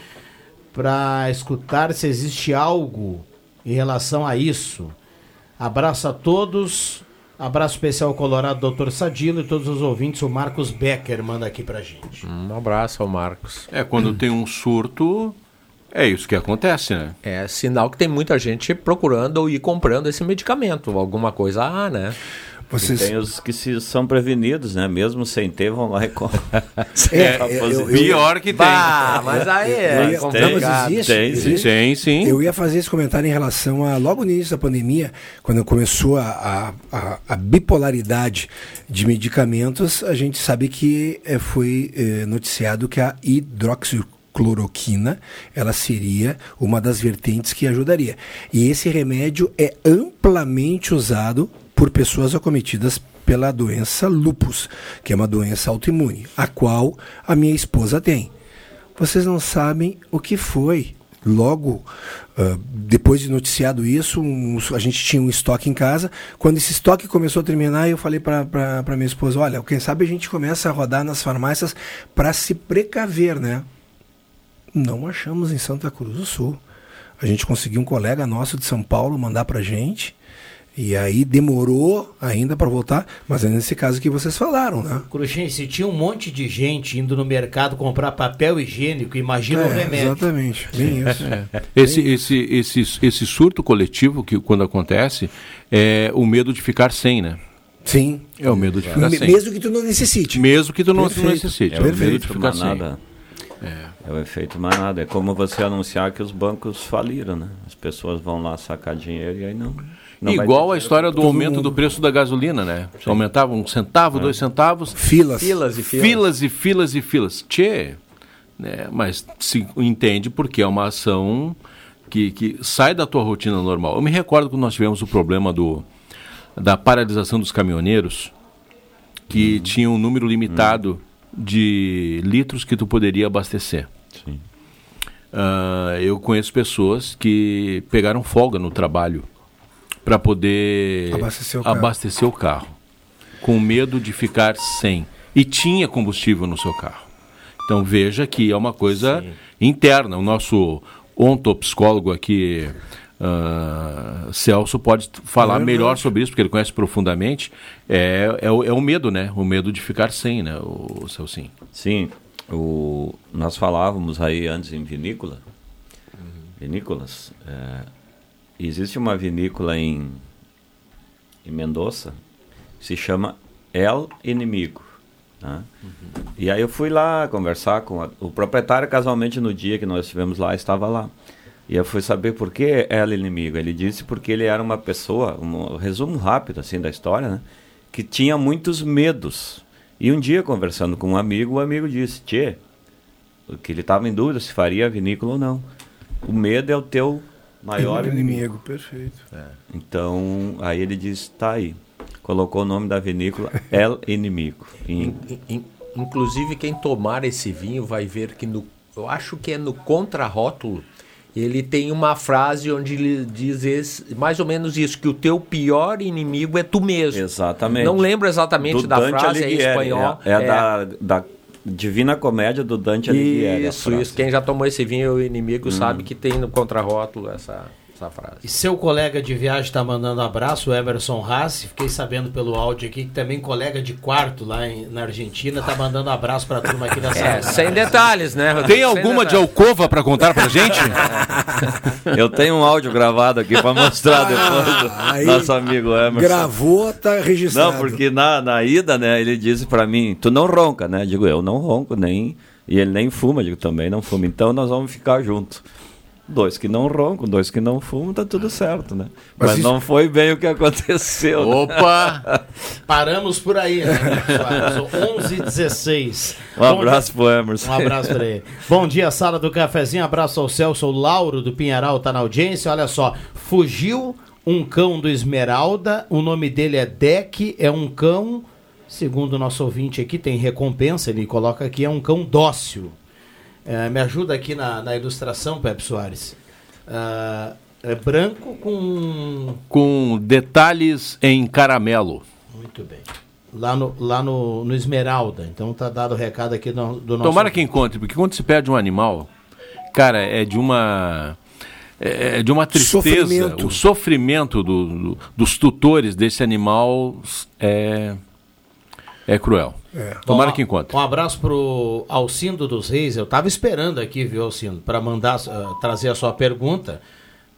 [SPEAKER 2] para escutar se existe algo em relação a isso. Abraço a todos. Abraço especial ao Colorado Doutor Sadilo e todos os ouvintes. O Marcos Becker manda aqui pra gente.
[SPEAKER 4] Um abraço ao Marcos.
[SPEAKER 8] É, quando tem um surto, é isso que acontece, né?
[SPEAKER 4] É sinal que tem muita gente procurando ou ir comprando esse medicamento. Alguma coisa, ah, né?
[SPEAKER 6] Vocês... tem os que se, são prevenidos, né? Mesmo sem ter, vão lá e compram.
[SPEAKER 8] É, é, eu, eu, Pior que tem.
[SPEAKER 4] Ah, mas aí é
[SPEAKER 5] ia, complicado. Existe,
[SPEAKER 8] tem, existe. Sim, sim.
[SPEAKER 5] Eu ia fazer esse comentário em relação a, logo no início da pandemia, quando começou a, a, a bipolaridade de medicamentos, a gente sabe que é, foi é, noticiado que a hidroxicloroquina ela seria uma das vertentes que ajudaria. E esse remédio é amplamente usado por pessoas acometidas pela doença lupus, que é uma doença autoimune, a qual a minha esposa tem. Vocês não sabem o que foi. Logo uh, depois de noticiado isso, um, a gente tinha um estoque em casa. Quando esse estoque começou a terminar, eu falei para minha esposa: Olha, quem sabe a gente começa a rodar nas farmácias para se precaver, né? Não achamos em Santa Cruz do Sul. A gente conseguiu um colega nosso de São Paulo mandar para gente e aí demorou ainda para voltar, mas é nesse caso que vocês falaram, né?
[SPEAKER 2] Cruxem, se tinha um monte de gente indo no mercado comprar papel higiênico, imagina é, o remédio.
[SPEAKER 5] Exatamente, bem isso. É.
[SPEAKER 8] Esse, esse, esse, esse surto coletivo que quando acontece é o medo de ficar sem, né?
[SPEAKER 5] Sim.
[SPEAKER 8] É o medo de ficar sem.
[SPEAKER 5] Mesmo que tu não necessite.
[SPEAKER 8] Mesmo que tu não, não necessite.
[SPEAKER 6] É o medo de ficar sem. Nada. É. é o efeito manada. É como você anunciar que os bancos faliram, né? As pessoas vão lá sacar dinheiro e aí não.
[SPEAKER 8] Não Igual a história do aumento mundo. do preço da gasolina, né? Sim. Aumentava um centavo, é. dois centavos.
[SPEAKER 5] Filas.
[SPEAKER 8] Filas e filas. Filas e filas e filas. Tchê, né? mas se entende porque é uma ação que, que sai da tua rotina normal. Eu me recordo quando nós tivemos o problema do, da paralisação dos caminhoneiros, que hum. tinha um número limitado hum. de litros que tu poderia abastecer. Uh, eu conheço pessoas que pegaram folga no trabalho para poder abastecer o, abastecer o carro, com medo de ficar sem. E tinha combustível no seu carro. Então veja que é uma coisa Sim. interna. O nosso ontopsicólogo aqui, uh, Celso, pode falar é melhor sobre isso, porque ele conhece profundamente. É, é, o, é o medo, né? O medo de ficar sem, né, o, o Celcinho?
[SPEAKER 6] Sim. O, nós falávamos aí antes em vinícola, uhum. vinícolas, é, existe uma vinícola em, em Mendoza, se chama El Inimigo. Né? Uhum. E aí eu fui lá conversar com a, o proprietário, casualmente no dia que nós estivemos lá, estava lá. E eu fui saber por que El Inimigo. Ele disse porque ele era uma pessoa, um resumo rápido assim da história, né? que tinha muitos medos. E um dia, conversando com um amigo, o amigo disse, Tchê, que ele estava em dúvida se faria a vinícola ou não. O medo é o teu maior inimigo. inimigo.
[SPEAKER 5] Perfeito.
[SPEAKER 6] É. Então, aí ele diz, tá aí. Colocou o nome da vinícola El Inimigo.
[SPEAKER 4] In, in, inclusive, quem tomar esse vinho vai ver que no, eu acho que é no contrarótulo, ele tem uma frase onde ele diz esse, mais ou menos isso, que o teu pior inimigo é tu mesmo.
[SPEAKER 6] Exatamente.
[SPEAKER 4] Não lembro exatamente Do da Dante frase, é em espanhol.
[SPEAKER 6] É, é, é, da, da Divina Comédia do Dante Alighieri.
[SPEAKER 4] Isso, isso. Quem já tomou esse vinho, o inimigo, hum. sabe que tem no contrarótulo essa.
[SPEAKER 8] Essa frase.
[SPEAKER 2] E seu colega de viagem está mandando um abraço, o Emerson Rassi. Fiquei sabendo pelo áudio aqui que também colega de quarto lá em, na Argentina está mandando um abraço para a turma aqui da
[SPEAKER 6] sala. É, sem detalhes, né?
[SPEAKER 8] Rodrigo? Tem alguma de alcova para contar para gente?
[SPEAKER 6] Eu tenho um áudio gravado aqui para mostrar depois ah, do nosso amigo Emerson.
[SPEAKER 5] Gravou, tá registrado.
[SPEAKER 6] Não, porque na, na ida, né, ele disse para mim, tu não ronca, né? Digo, eu não ronco, nem... E ele nem fuma, digo, também não fuma. Então nós vamos ficar juntos. Dois que não roncam, dois que não fumam, tá tudo certo, né? Mas, Mas isso... não foi bem o que aconteceu.
[SPEAKER 2] Né? Opa! Né? Paramos por aí, né? 11 h 16
[SPEAKER 6] Um Bom abraço dia... pro Emerson.
[SPEAKER 2] Um abraço pra ele. Bom dia, sala do cafezinho. Abraço ao Celso, o Lauro do Pinheiral tá na audiência. Olha só, fugiu um cão do Esmeralda, o nome dele é Deck, é um cão, segundo o nosso ouvinte aqui, tem recompensa, ele coloca aqui, é um cão dócil. É, me ajuda aqui na, na ilustração, Pepe Soares. Uh, é branco com.
[SPEAKER 8] Com detalhes em caramelo.
[SPEAKER 2] Muito bem. Lá no, lá no, no Esmeralda. Então tá dado o recado aqui do, do nosso.
[SPEAKER 8] Tomara que encontre, porque quando se perde um animal, cara, é de uma. É, é de uma tristeza. Sofrimento. O sofrimento do, do, dos tutores desse animal é, é cruel. É. Tomara Bom, que encontre.
[SPEAKER 2] Um abraço pro Alcindo dos Reis. Eu estava esperando aqui, viu, Alcindo, para mandar uh, trazer a sua pergunta,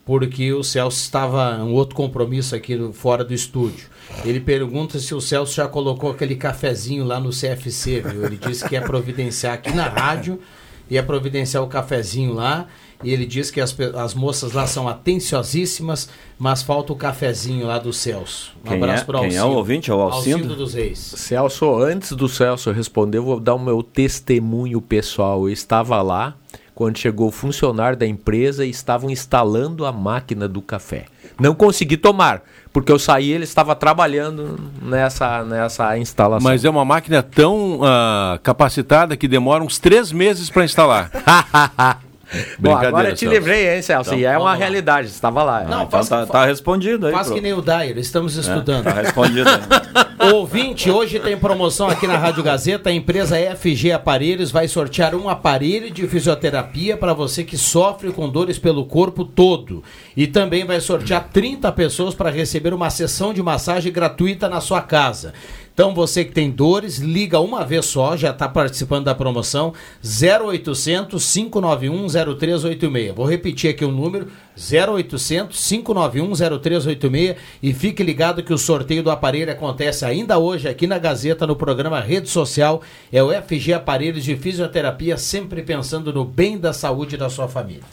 [SPEAKER 2] porque o Celso estava um outro compromisso aqui no, fora do estúdio. Ele pergunta se o Celso já colocou aquele cafezinho lá no CFC, viu? Ele disse que ia providenciar aqui na rádio, ia providenciar o cafezinho lá e ele diz que as, as moças lá são atenciosíssimas, mas falta o cafezinho lá do Celso.
[SPEAKER 6] Um quem abraço é, para o Quem é o ouvinte? É o Alcindo? Alcindo
[SPEAKER 2] dos Reis.
[SPEAKER 4] Celso, antes do Celso responder, eu vou dar o meu testemunho pessoal. Eu estava lá quando chegou o funcionário da empresa e estavam instalando a máquina do café. Não consegui tomar, porque eu saí ele estava trabalhando nessa, nessa instalação.
[SPEAKER 8] Mas é uma máquina tão uh, capacitada que demora uns três meses para instalar.
[SPEAKER 4] Bom, agora eu te livrei, hein, Celso? Então, é uma realidade, estava lá.
[SPEAKER 6] Não, então tá, tá, respondido aí.
[SPEAKER 2] Faz que nem o Dyer, estamos é, estudando.
[SPEAKER 6] É, tá respondido.
[SPEAKER 2] Ouvinte, hoje tem promoção aqui na Rádio Gazeta. A empresa FG Aparelhos vai sortear um aparelho de fisioterapia para você que sofre com dores pelo corpo todo. E também vai sortear 30 pessoas para receber uma sessão de massagem gratuita na sua casa. Então você que tem dores, liga uma vez só, já está participando da promoção 0800 591 0386. Vou repetir aqui o número 0800 591 0386 e fique ligado que o sorteio do aparelho acontece ainda hoje aqui na Gazeta no programa Rede Social. É o FG Aparelhos de Fisioterapia, sempre pensando no bem da saúde da sua família.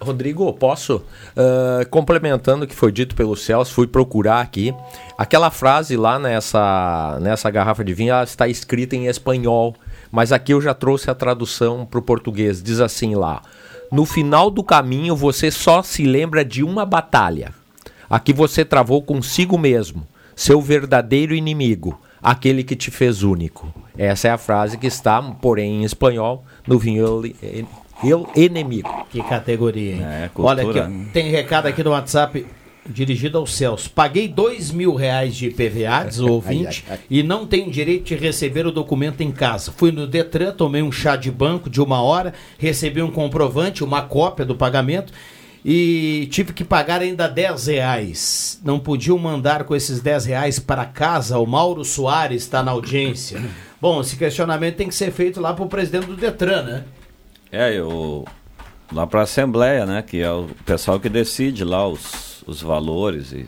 [SPEAKER 4] Rodrigo, posso? Uh, complementando o que foi dito pelo Celso, fui procurar aqui. Aquela frase lá nessa, nessa garrafa de vinho está escrita em espanhol, mas aqui eu já trouxe a tradução para o português. Diz assim lá: No final do caminho você só se lembra de uma batalha, a que você travou consigo mesmo, seu verdadeiro inimigo, aquele que te fez único. Essa é a frase que está, porém, em espanhol, no vinho eu inimigo.
[SPEAKER 2] Que categoria, hein? É, Olha, aqui, tem recado aqui no WhatsApp dirigido ao Celso. Paguei dois mil reais de IPVA, diz o ouvinte, ai, ai, ai. e não tenho direito de receber o documento em casa. Fui no Detran, tomei um chá de banco de uma hora, recebi um comprovante, uma cópia do pagamento e tive que pagar ainda 10 reais. Não podiam mandar com esses 10 reais para casa. O Mauro Soares está na audiência. Bom, esse questionamento tem que ser feito lá para o presidente do Detran, né?
[SPEAKER 6] É, eu lá para a Assembleia, né? Que é o pessoal que decide lá os, os valores e,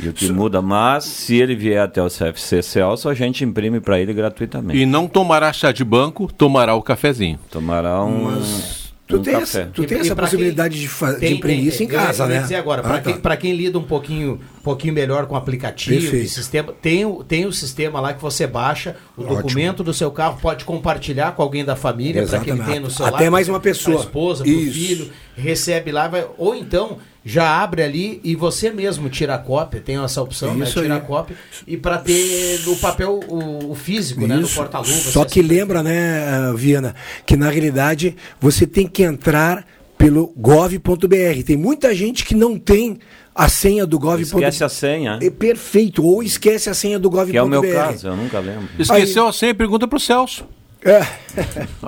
[SPEAKER 6] e o que Sim. muda. Mas se ele vier até o CFC Celso, a gente imprime para ele gratuitamente.
[SPEAKER 8] E não tomará chá de banco, tomará o cafezinho.
[SPEAKER 6] Tomará um.
[SPEAKER 5] Mas... Tu um tem, essa, tu tem e, essa e possibilidade quem, de, tem, de imprimir isso em casa, né?
[SPEAKER 2] dizer agora, para ah, quem, tá. quem lida um pouquinho, um pouquinho melhor com o aplicativo, e sistema, tem, o, tem o sistema lá que você baixa, o Ótimo. documento do seu carro pode compartilhar com alguém da família, para que ele tenha no celular.
[SPEAKER 5] Até mais uma pessoa.
[SPEAKER 2] A esposa, o filho, recebe lá, vai, ou então já abre ali e você mesmo tira a cópia, tem essa opção, né? Tira a cópia, e para ter no papel o, o físico, Isso. né? No porta-luva.
[SPEAKER 5] Só que lembra, né, Viana, que na realidade você tem que entrar pelo gov.br. Tem muita gente que não tem a senha do gov.br.
[SPEAKER 6] Esquece a senha.
[SPEAKER 5] É perfeito, ou esquece a senha do gov.br.
[SPEAKER 6] Que é o meu caso, eu nunca lembro.
[SPEAKER 8] Esqueceu Aí... a senha, pergunta para o Celso. É.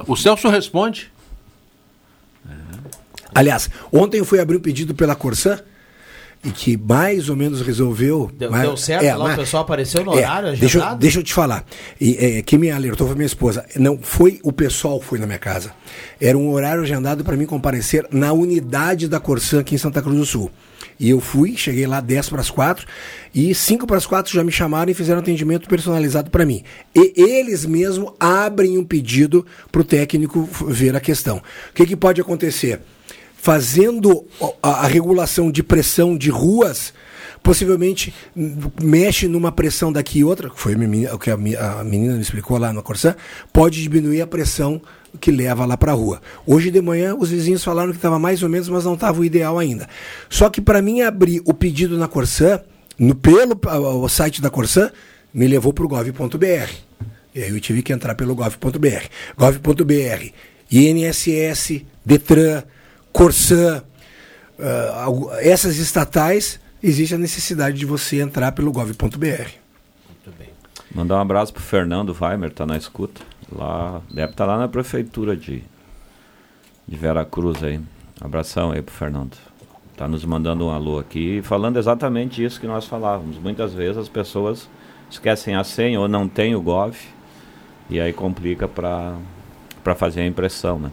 [SPEAKER 8] o Celso responde.
[SPEAKER 5] Aliás, ontem eu fui abrir um pedido pela Corsan e que mais ou menos resolveu.
[SPEAKER 2] Deu,
[SPEAKER 5] mas,
[SPEAKER 2] deu certo
[SPEAKER 5] é,
[SPEAKER 2] lá,
[SPEAKER 5] mas,
[SPEAKER 2] o pessoal apareceu no horário
[SPEAKER 5] é, deixa, eu, deixa eu te falar. E, é, quem me alertou foi minha esposa. Não foi o pessoal que foi na minha casa. Era um horário agendado para mim comparecer na unidade da Corsan aqui em Santa Cruz do Sul. E eu fui, cheguei lá 10 para as 4 e 5 para as 4 já me chamaram e fizeram atendimento personalizado para mim. E eles mesmo abrem um pedido para o técnico ver a questão. O que, que pode acontecer? Fazendo a, a regulação de pressão de ruas, possivelmente mexe numa pressão daqui e outra, foi o que a, menina me explicou lá no Corsã, pode diminuir a pressão que leva lá para a rua. Hoje de manhã os vizinhos falaram que estava mais ou menos, mas não estava o ideal ainda. Só que para mim abrir o pedido na Corsã, no, pelo o site da Corsã, me levou para o gov.br. E aí eu tive que entrar pelo gov.br. gov.br, INSS, Detran, Corsã, uh, essas estatais, existe a necessidade de você entrar pelo gov.br. Muito
[SPEAKER 6] bem. Mandar um abraço para Fernando Weimer, está na escuta. Lá, deve estar tá lá na prefeitura de, de Vera Cruz aí. Abração aí pro Fernando. Está nos mandando um alô aqui, falando exatamente isso que nós falávamos. Muitas vezes as pessoas esquecem a senha ou não tem o Gov, e aí complica para fazer a impressão, né?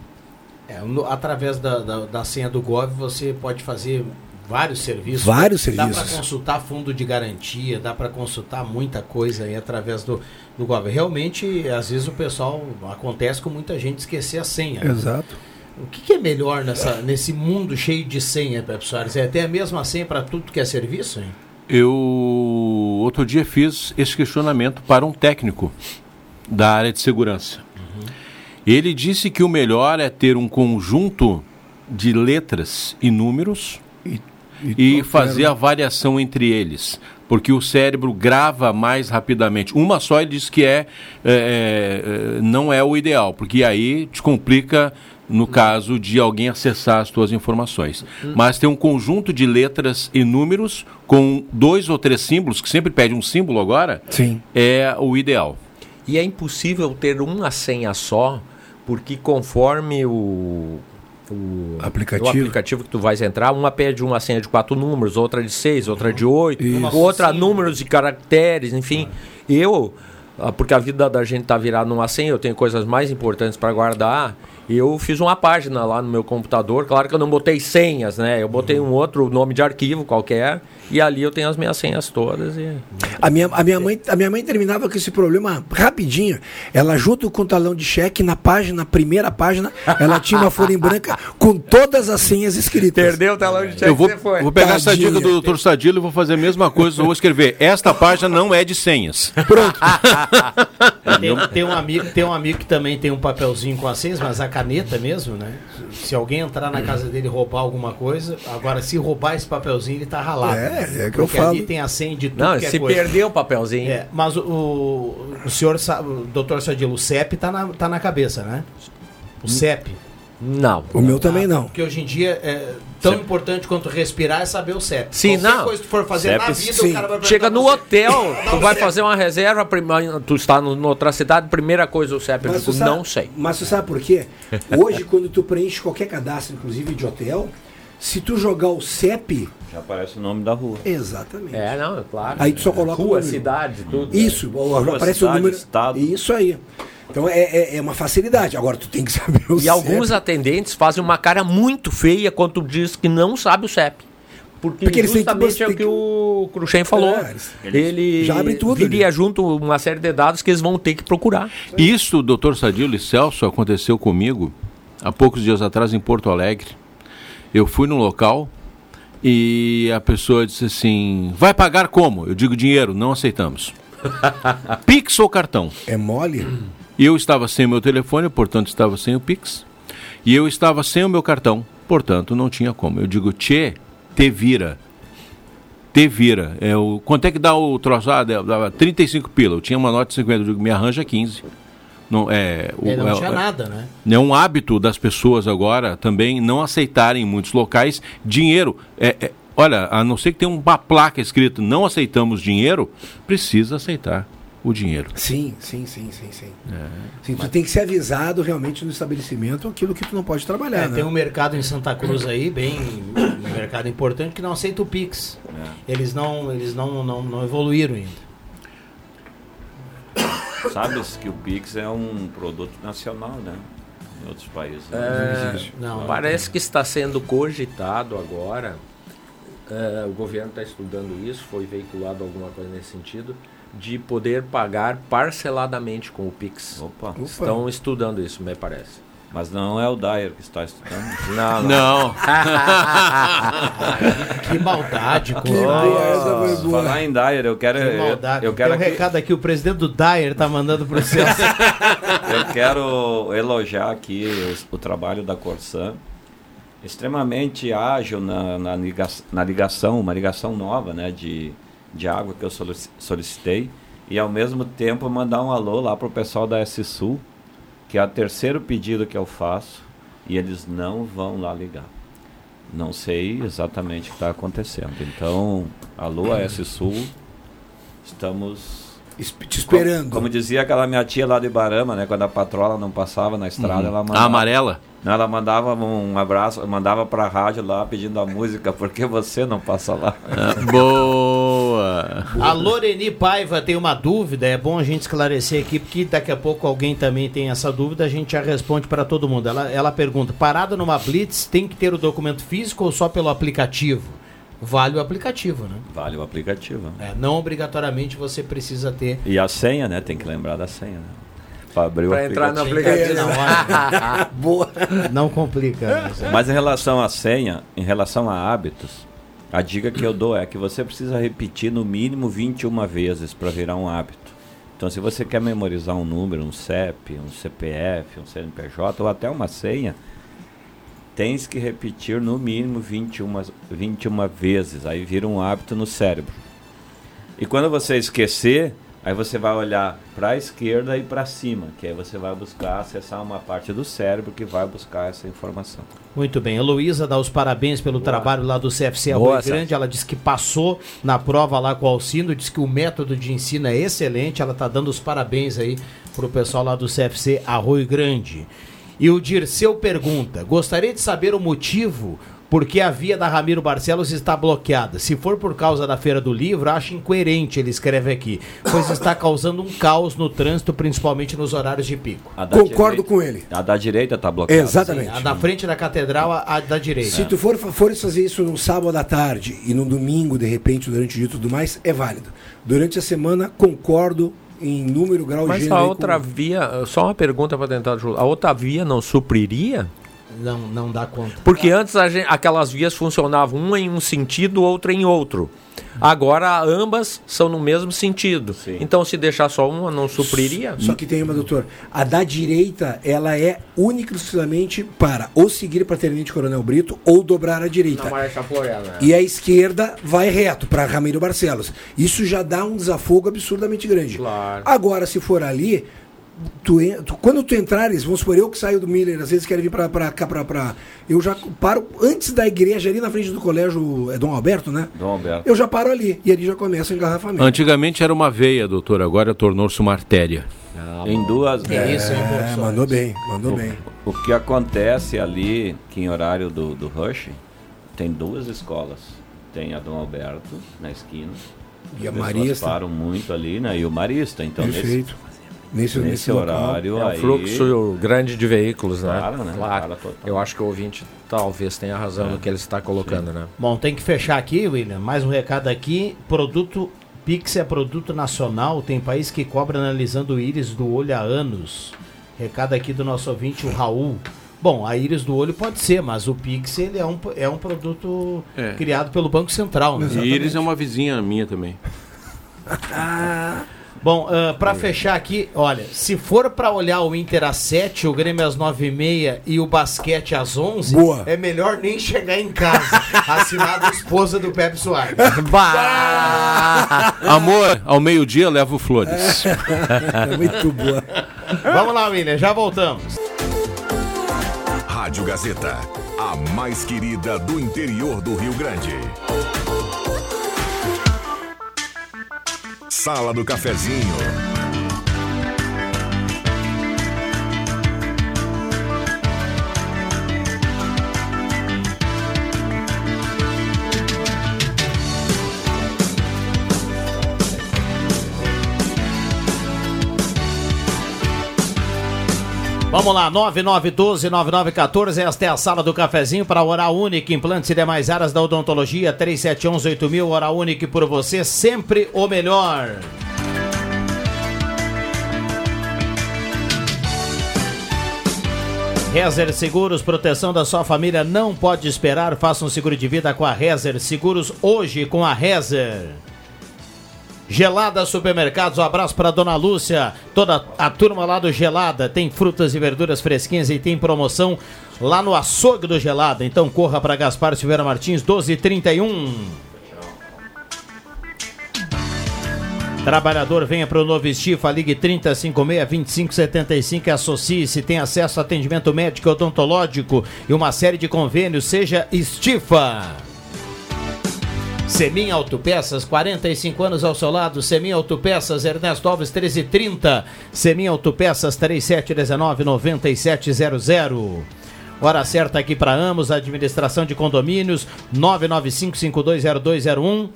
[SPEAKER 2] É, no, através da, da, da, senha do Gov você pode fazer vários serviços.
[SPEAKER 5] Vários
[SPEAKER 2] dá
[SPEAKER 5] serviços.
[SPEAKER 2] Dá para consultar fundo de garantia, dá para consultar muita coisa aí através do, do Gov. Realmente, às vezes o pessoal acontece com muita gente esquecer a senha.
[SPEAKER 5] Exato.
[SPEAKER 2] Né? O que, que, é melhor nessa, nesse mundo cheio de senha, Pepe Soares? É ter a mesma senha para tudo que é serviço? Hein?
[SPEAKER 8] Eu outro dia fiz esse questionamento para um técnico da área de segurança. Ele disse que o melhor é ter um conjunto de letras e números e, e, e fazer a variação entre eles. Porque o cérebro grava mais rapidamente. Uma só ele diz que é, é, é não é o ideal, porque aí te complica no caso de alguém acessar as tuas informações. Mas tem um conjunto de letras e números com dois ou três símbolos, que sempre pede um símbolo agora,
[SPEAKER 5] Sim.
[SPEAKER 8] é o ideal.
[SPEAKER 7] E é impossível ter uma senha só porque conforme o,
[SPEAKER 5] o aplicativo.
[SPEAKER 7] o aplicativo que tu vais entrar, uma pede uma senha de quatro números, outra de seis, outra de oito, outra números de caracteres, enfim. Eu, ah, porque a vida da gente tá virada numa senha, eu tenho coisas mais importantes para guardar. Eu fiz uma página lá no meu computador, claro que eu não botei senhas, né? Eu botei um outro nome de arquivo qualquer e ali eu tenho as minhas senhas todas. E...
[SPEAKER 5] A, minha, a, minha mãe, a minha mãe terminava com esse problema rapidinho. Ela, junto com o talão de cheque, na página, primeira página, ela tinha uma folha em branca com todas as senhas escritas.
[SPEAKER 7] Perdeu o talão de cheque.
[SPEAKER 8] Eu vou, vou pegar Tadinha. essa dica do doutor Sadilo e vou fazer a mesma coisa. Eu vou escrever: esta página não é de senhas.
[SPEAKER 2] Pronto. tem, tem, um amigo, tem um amigo que também tem um papelzinho com as senhas, mas a caneta mesmo, né? Se alguém entrar na casa dele e roubar alguma coisa, agora se roubar esse papelzinho, ele tá ralado.
[SPEAKER 5] É. É, é que
[SPEAKER 2] eu
[SPEAKER 5] falo. ali
[SPEAKER 2] tem a senha de tudo
[SPEAKER 7] Não,
[SPEAKER 2] que é
[SPEAKER 7] se
[SPEAKER 2] coisa.
[SPEAKER 7] perdeu o papelzinho.
[SPEAKER 2] É, mas o, o, senhor, o doutor Sadilo, o CEP tá na, tá na cabeça, né? O CEP.
[SPEAKER 7] Não.
[SPEAKER 5] O meu também não.
[SPEAKER 2] Porque hoje em dia é tão CEP. importante quanto respirar é saber o CEP.
[SPEAKER 7] Sim, Qualquer não.
[SPEAKER 2] coisa que tu for fazer CEP, na vida,
[SPEAKER 7] sim. o cara vai Chega no hotel, tu vai fazer uma reserva, tu está em outra cidade, primeira coisa o CEP, eu digo, não sei.
[SPEAKER 5] Mas você sabe por quê? Hoje, quando tu preenche qualquer cadastro, inclusive de hotel, se tu jogar o CEP.
[SPEAKER 6] Já aparece o nome da rua.
[SPEAKER 5] Exatamente.
[SPEAKER 7] É, não, é claro.
[SPEAKER 5] Aí tu só coloca
[SPEAKER 7] rua, o cidade, tudo.
[SPEAKER 5] Isso, rua, aparece cidade, o número. Estado. Isso aí. Então é, é, é, uma facilidade. Agora tu tem que saber o
[SPEAKER 7] E CEP. alguns atendentes fazem uma cara muito feia quando tu diz que não sabe o CEP. Porque, Porque justamente que, é o que, o Cruxem falou. É, ele já abre tudo viria ali. junto uma série de dados que eles vão ter que procurar.
[SPEAKER 8] Isso, doutor Sadilo e Celso, aconteceu comigo há poucos dias atrás em Porto Alegre. Eu fui no local e a pessoa disse assim: vai pagar como? Eu digo dinheiro, não aceitamos. Pix ou cartão?
[SPEAKER 5] É mole?
[SPEAKER 8] Eu estava sem o meu telefone, portanto estava sem o Pix. E eu estava sem o meu cartão, portanto não tinha como. Eu digo, Tchê, te vira. Te vira. É o, quanto é que dá o troço? Ah, dava 35 pila. Eu tinha uma nota de 50, eu digo, me arranja 15.
[SPEAKER 2] Não, é, o, não é, tinha nada, né?
[SPEAKER 8] É um hábito das pessoas agora também não aceitarem em muitos locais dinheiro. É, é, olha, a não ser que tenha uma placa escrita não aceitamos dinheiro, precisa aceitar. o dinheiro.
[SPEAKER 5] Sim, sim, sim, sim, sim. É, sim tu tem que ser avisado realmente no estabelecimento aquilo que tu não pode trabalhar.
[SPEAKER 2] É,
[SPEAKER 5] né?
[SPEAKER 2] Tem um mercado em Santa Cruz aí, bem um mercado importante, que não aceita o Pix. É. Eles não, eles não, não, não evoluíram ainda.
[SPEAKER 6] Sabes que o Pix é um produto nacional, né? Em outros países.
[SPEAKER 7] É, não, parece que está sendo cogitado agora. É, o governo está estudando isso, foi veiculado alguma coisa nesse sentido, de poder pagar parceladamente com o Pix.
[SPEAKER 6] Opa.
[SPEAKER 7] Estão estudando isso, me parece.
[SPEAKER 6] Mas não é o Dyer que está estudando.
[SPEAKER 8] Não, não. não.
[SPEAKER 2] que maldade,
[SPEAKER 6] oh, Falar em Dyer, eu quero. Que
[SPEAKER 2] maldade. Eu, eu quero Tem um aqui... recado aqui, o presidente do Dyer está mandando para o
[SPEAKER 6] eu quero elogiar aqui o, o, trabalho da Corsan. Extremamente ágil na, na, ligação, na ligação, uma ligação nova né, de, de água que eu solicitei. E ao mesmo tempo mandar um alô lá para o pessoal da S Sul que é o terceiro pedido que eu faço e eles não vão lá ligar. Não sei exatamente o que está acontecendo. Então, alô S Sul, estamos
[SPEAKER 5] te esperando.
[SPEAKER 6] Como, como, dizia aquela minha tia lá de Barama, né? Quando a patrola não passava na estrada, uhum. ela
[SPEAKER 8] mandava. A amarela?
[SPEAKER 6] Não, ela mandava um abraço, mandava pra rádio lá pedindo a música, porque você não passa lá.
[SPEAKER 8] Ah, boa!
[SPEAKER 2] A Loreni Paiva tem uma dúvida, é bom a gente esclarecer aqui, porque daqui a pouco alguém também tem essa dúvida, a gente já responde para todo mundo. Ela, ela pergunta: parada numa Blitz tem que ter o documento físico ou só pelo aplicativo? Vale o aplicativo, né?
[SPEAKER 6] Vale o aplicativo.
[SPEAKER 2] É, não obrigatoriamente você precisa ter.
[SPEAKER 6] E a senha, né? Tem que lembrar da senha, né?
[SPEAKER 7] Para abrir pra o entrar no aplicativo.
[SPEAKER 2] Não, Boa. Não complica.
[SPEAKER 6] Mas em relação à senha, em relação a hábitos, a dica que eu dou é que você precisa repetir no mínimo 21 vezes para virar um hábito. Então, se você quer memorizar um número, um CEP, um CPF, um CNPJ ou até uma senha, tens que repetir no mínimo 21, 21 vezes. Aí vira um hábito no cérebro. E quando você esquecer, aí você vai olhar para a esquerda e para cima, que aí você vai buscar acessar uma parte do cérebro que vai buscar essa informação.
[SPEAKER 2] Muito bem. A Luísa dá os parabéns pelo Boa. trabalho lá do CFC Arroio Grande. Ela disse que passou na prova lá com o Alcino, disse que o método de ensino é excelente. Ela está dando os parabéns aí para o pessoal lá do CFC Arroio Grande. E o Dirceu pergunta: gostaria de saber o motivo porque a via da Ramiro Barcelos está bloqueada. Se for por causa da Feira do Livro, acho incoerente, ele escreve aqui, pois está causando um caos no trânsito, principalmente nos horários de pico.
[SPEAKER 5] Concordo direita, com ele.
[SPEAKER 6] A da direita está bloqueada.
[SPEAKER 5] Exatamente. Sim,
[SPEAKER 2] a da frente da catedral, a, a da direita.
[SPEAKER 5] Se tu for, for fazer isso no sábado à tarde e no domingo, de repente, durante o dia e tudo mais, é válido. Durante a semana, concordo em número, grau,
[SPEAKER 7] Mas
[SPEAKER 5] gênero.
[SPEAKER 7] Mas a outra com... via, só uma pergunta para tentar ajudar. A outra via não supriria?
[SPEAKER 2] Não, não dá conta.
[SPEAKER 7] Porque antes gente, aquelas vias funcionavam uma em um sentido, outra em outro. Agora ambas são no mesmo sentido. Sim. Então se deixar só uma não supriria?
[SPEAKER 5] Só que tem uma, doutor. A da direita, ela é única e exclusivamente para ou seguir para Tenente Coronel Brito ou dobrar à direita.
[SPEAKER 7] Né?
[SPEAKER 5] E a esquerda vai reto para Ramiro Barcelos. Isso já dá um desafogo absurdamente grande.
[SPEAKER 7] Claro.
[SPEAKER 5] Agora, se for ali, Tu, tu, quando tu entrares, vamos supor, eu que saio do Miller, às vezes quero vir pra, pra cá, pra, pra, Eu já paro antes da igreja, ali na frente do colégio, é Dom Alberto, né?
[SPEAKER 6] Dom Alberto.
[SPEAKER 5] Eu já paro ali, e ali já começa o engarrafamento.
[SPEAKER 8] Antigamente era uma veia, doutor, agora tornou-se uma artéria.
[SPEAKER 6] Ah, em duas
[SPEAKER 5] é, isso, é, mandou bem, mandou
[SPEAKER 6] o,
[SPEAKER 5] bem.
[SPEAKER 6] O que acontece ali, que em horário do, do rush, tem duas escolas. Tem a Dom Alberto, na esquina.
[SPEAKER 5] E a Marista.
[SPEAKER 6] param muito ali, né? E o Marista. Então,
[SPEAKER 5] Perfeito.
[SPEAKER 6] Nesse,
[SPEAKER 5] nesse,
[SPEAKER 6] nesse, nesse horário. É
[SPEAKER 7] um fluxo grande de veículos, né?
[SPEAKER 6] Claro, né?
[SPEAKER 7] Claro. Eu acho que o ouvinte talvez tenha razão é. no que ele está colocando, Sim. né?
[SPEAKER 2] Bom, tem que fechar aqui, William. Mais um recado aqui. Produto Pix é produto nacional. Tem país que cobra analisando o íris do olho há anos. Recado aqui do nosso ouvinte, o Raul. Bom, a íris do olho pode ser, mas o Pix ele é, um, é um produto é. criado pelo Banco Central. Né?
[SPEAKER 8] E íris é uma vizinha minha também.
[SPEAKER 2] Bom, uh, para fechar aqui, olha, se for para olhar o Inter às 7, o Grêmio às 9 e meia e o basquete às 11,
[SPEAKER 5] Boa.
[SPEAKER 2] é melhor nem chegar em casa. Assinado esposa do Pepe Soares.
[SPEAKER 8] Amor, ao meio-dia levo flores.
[SPEAKER 5] É muito boa.
[SPEAKER 2] Vamos lá, William, já voltamos.
[SPEAKER 1] Rádio Gazeta, a mais querida do interior do Rio Grande. Sala do Cafezinho.
[SPEAKER 2] Vamos lá, 9912-9914, esta é a sala do cafezinho para Oral Unique, implantes e demais áreas da odontologia, 3711-8000, Oral Unique por você, sempre o melhor. Rezer Seguros, proteção da sua família não pode esperar, faça um seguro de vida com a Rezer Seguros, hoje com a Rezer. Gelada Supermercados, um abraço para Dona Lúcia, toda a turma lá do Gelada. Tem frutas e verduras fresquinhas e tem promoção lá no açougue do Gelada. Então corra para Gaspar Silveira Martins, 1231. Trabalhador, venha para o Novo Estifa, ligue 3056-2575 e associe-se. Tem acesso a atendimento médico e odontológico e uma série de convênios. Seja Estifa. Semin Autopeças, 45 anos ao seu lado. Semin Autopeças, Ernesto Alves 1330. Semin Autopeças 3719-9700. Hora certa aqui para Amos, administração de condomínios 995520201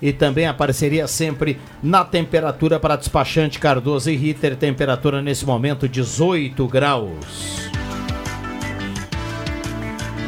[SPEAKER 2] e também a parceria sempre na temperatura para despachante Cardoso e Ritter, temperatura nesse momento 18 graus.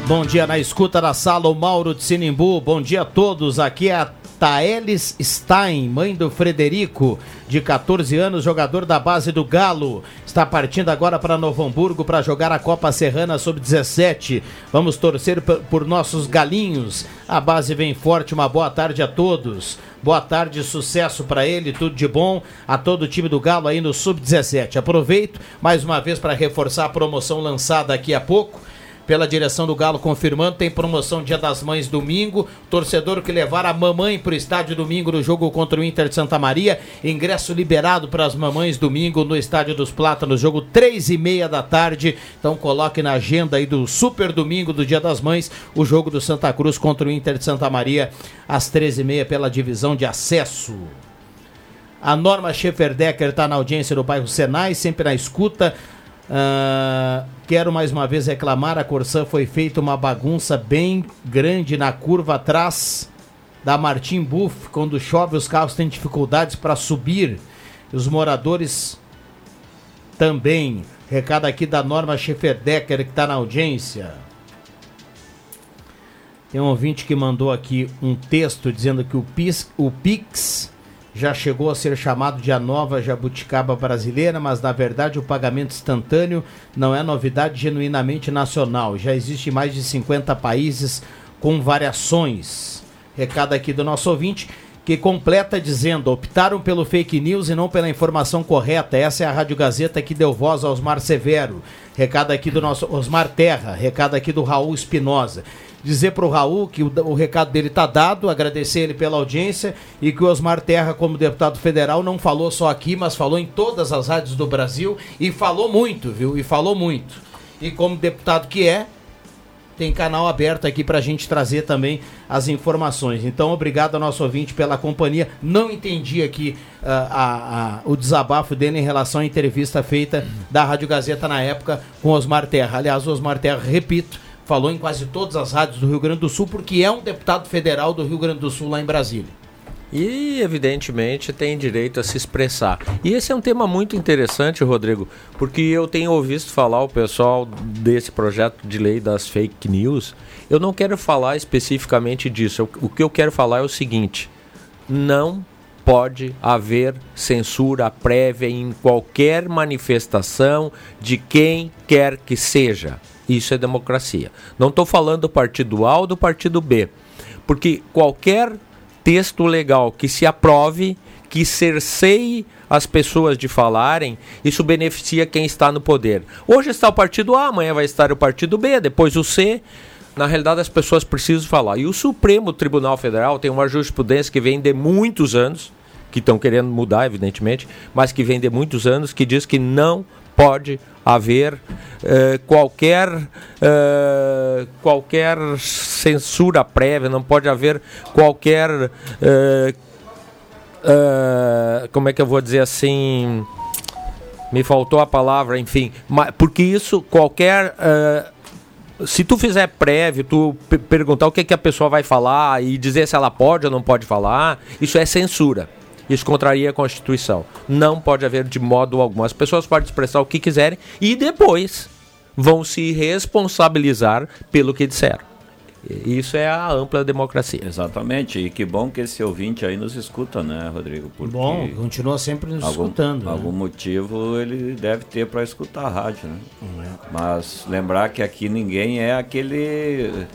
[SPEAKER 2] Bom dia na escuta da sala, o Mauro de Sinimbu. Bom dia a todos. Aqui é a Taelis Stein, mãe do Frederico, de 14 anos, jogador da base do Galo. Está partindo agora para Novo Hamburgo para jogar a Copa Serrana Sub-17. Vamos torcer por nossos galinhos. A base vem forte. Uma boa tarde a todos. Boa tarde, sucesso para ele, tudo de bom a todo o time do Galo aí no Sub-17. Aproveito mais uma vez para reforçar a promoção lançada aqui a pouco pela direção do Galo confirmando, tem promoção Dia das Mães domingo. Torcedor que levar a mamãe para o estádio domingo no jogo contra o Inter de Santa Maria. Ingresso liberado para as mamães domingo no Estádio dos Plátanos, jogo três e meia da tarde. Então coloque na agenda aí do super domingo do Dia das Mães o jogo do Santa Cruz contra o Inter de Santa Maria às três e meia pela divisão de acesso. A Norma Schefferdecker está na audiência do bairro Senai, sempre na escuta. Uh, quero mais uma vez reclamar: a Corsã foi feita uma bagunça bem grande na curva atrás da Martim Buff. Quando chove, os carros têm dificuldades para subir. Os moradores também. Recado aqui da Norma Schefferdecker, que está na audiência. Tem um ouvinte que mandou aqui um texto dizendo que o o PIX já chegou a ser chamado de a nova jabuticaba brasileira, mas na verdade o pagamento instantâneo não é novidade genuinamente nacional. Já existe em mais de 50 países com variações. Recado aqui do nosso ouvinte que completa dizendo: optaram pelo fake news e não pela informação correta. Essa é a Rádio Gazeta que deu voz ao Osmar Severo. Recado aqui do nosso Osmar Terra, recado aqui do Raul Espinosa dizer para o Raul que o, o recado dele está dado, agradecer ele pela audiência e que o Osmar Terra, como deputado federal, não falou só aqui, mas falou em todas as rádios do Brasil e falou muito, viu? E falou muito. E como deputado que é, tem canal aberto aqui para a gente trazer também as informações. Então, obrigado ao nosso ouvinte pela companhia. Não entendi aqui uh, a, a, o desabafo dele em relação à entrevista feita da Rádio Gazeta na época com Osmar Terra. Aliás, Osmar Terra, repito, falou em quase todas as rádios do Rio Grande do Sul, porque é um deputado federal do Rio Grande do Sul lá em Brasília.
[SPEAKER 7] E, evidentemente, tem direito a se expressar. E esse é um tema muito interessante, Rodrigo, porque eu tenho ouvido falar o pessoal desse projeto de lei das fake news. Eu não quero falar especificamente disso. O que eu quero falar é o seguinte: não pode haver censura prévia em qualquer manifestação de quem quer que seja. Isso é democracia. Não estou falando do partido A ou do partido B, porque qualquer texto legal que se aprove, que cerceie as pessoas de falarem, isso beneficia quem está no poder. Hoje está o partido A, amanhã vai estar o partido B, depois o C. Na realidade, as pessoas precisam falar. E o Supremo Tribunal Federal tem uma jurisprudência que vem de muitos anos, que estão querendo mudar, evidentemente, mas que vem de muitos anos, que diz que não pode haver eh, qualquer, eh, qualquer censura prévia, não pode haver qualquer eh, como é que eu vou dizer assim, me faltou a palavra, enfim, porque isso qualquer se tu fizer prévio, tu perguntar o que, que a pessoa vai falar e dizer se ela pode ou não pode falar, isso é censura. Isso contraria a Constituição. Não pode haver de modo algum. As pessoas podem expressar o que quiserem e depois vão se responsabilizar pelo que disseram. Isso é a ampla democracia.
[SPEAKER 6] Exatamente. E que bom que esse ouvinte aí nos escuta, né, Rodrigo?
[SPEAKER 2] Porque bom, continua sempre nos algum, escutando. Né?
[SPEAKER 6] Algum motivo ele deve ter para escutar a rádio, né? É. Mas lembrar que aqui ninguém é aquele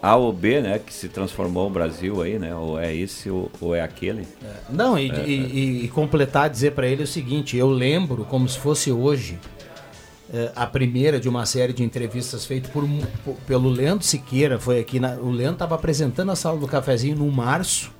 [SPEAKER 6] A ou B, né, que se transformou o Brasil aí, né? Ou é esse ou, ou é aquele. É.
[SPEAKER 2] Não, e, é, e, e completar, dizer para ele o seguinte: eu lembro como se fosse hoje eh, a primeira de uma série de entrevistas feita por, por, pelo Leandro Siqueira. Foi aqui na, o Leandro estava apresentando a sala do cafezinho no março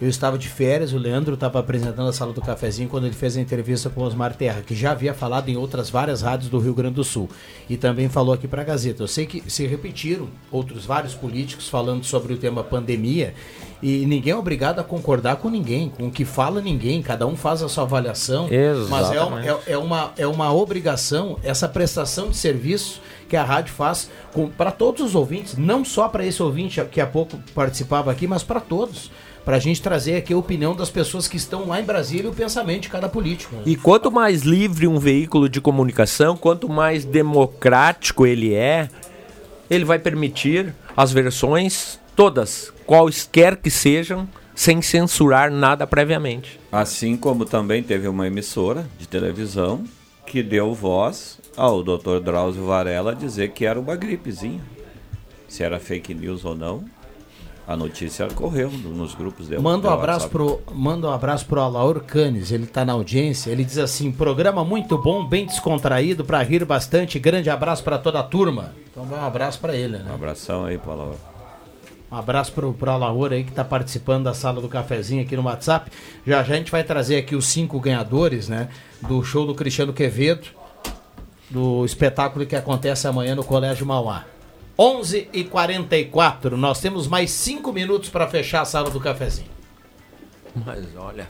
[SPEAKER 2] eu estava de férias, o Leandro estava apresentando a sala do cafezinho quando ele fez a entrevista com o Osmar Terra, que já havia falado em outras várias rádios do Rio Grande do Sul. E também falou aqui para a Gazeta. Eu sei que se repetiram outros vários políticos falando sobre o tema pandemia e ninguém é obrigado a concordar com ninguém, com o que fala ninguém, cada um faz a sua avaliação. Exatamente. Mas é, uma, é, é, uma, é uma obrigação, essa prestação de serviço que a rádio faz para todos os ouvintes, não só para esse ouvinte que há pouco participava aqui, mas para todos para a gente trazer aqui a opinião das pessoas que estão lá em Brasília e o pensamento de cada político. Né?
[SPEAKER 7] E quanto mais livre um veículo de comunicação, quanto mais democrático ele é, ele vai permitir as versões todas, quaisquer que sejam, sem censurar nada previamente.
[SPEAKER 6] Assim como também teve uma emissora de televisão que deu voz ao Dr. Drauzio Varela dizer que era uma gripezinha. Se era fake news ou não, a notícia correu nos grupos dele.
[SPEAKER 2] Manda um abraço pro, manda um abraço pro Alaur Canes, ele está na audiência. Ele diz assim: "Programa muito bom, bem descontraído para rir bastante. Grande abraço para toda a turma". Então um abraço para ele, né?
[SPEAKER 6] Um abração aí pro Alaur.
[SPEAKER 2] Um abraço pro, pro Alaor aí que está participando da sala do cafezinho aqui no WhatsApp. Já já a gente vai trazer aqui os cinco ganhadores, né, do show do Cristiano Quevedo, do espetáculo que acontece amanhã no Colégio Mauá. 11 e 44 nós temos mais 5 minutos para fechar a sala do cafezinho.
[SPEAKER 7] Mas olha.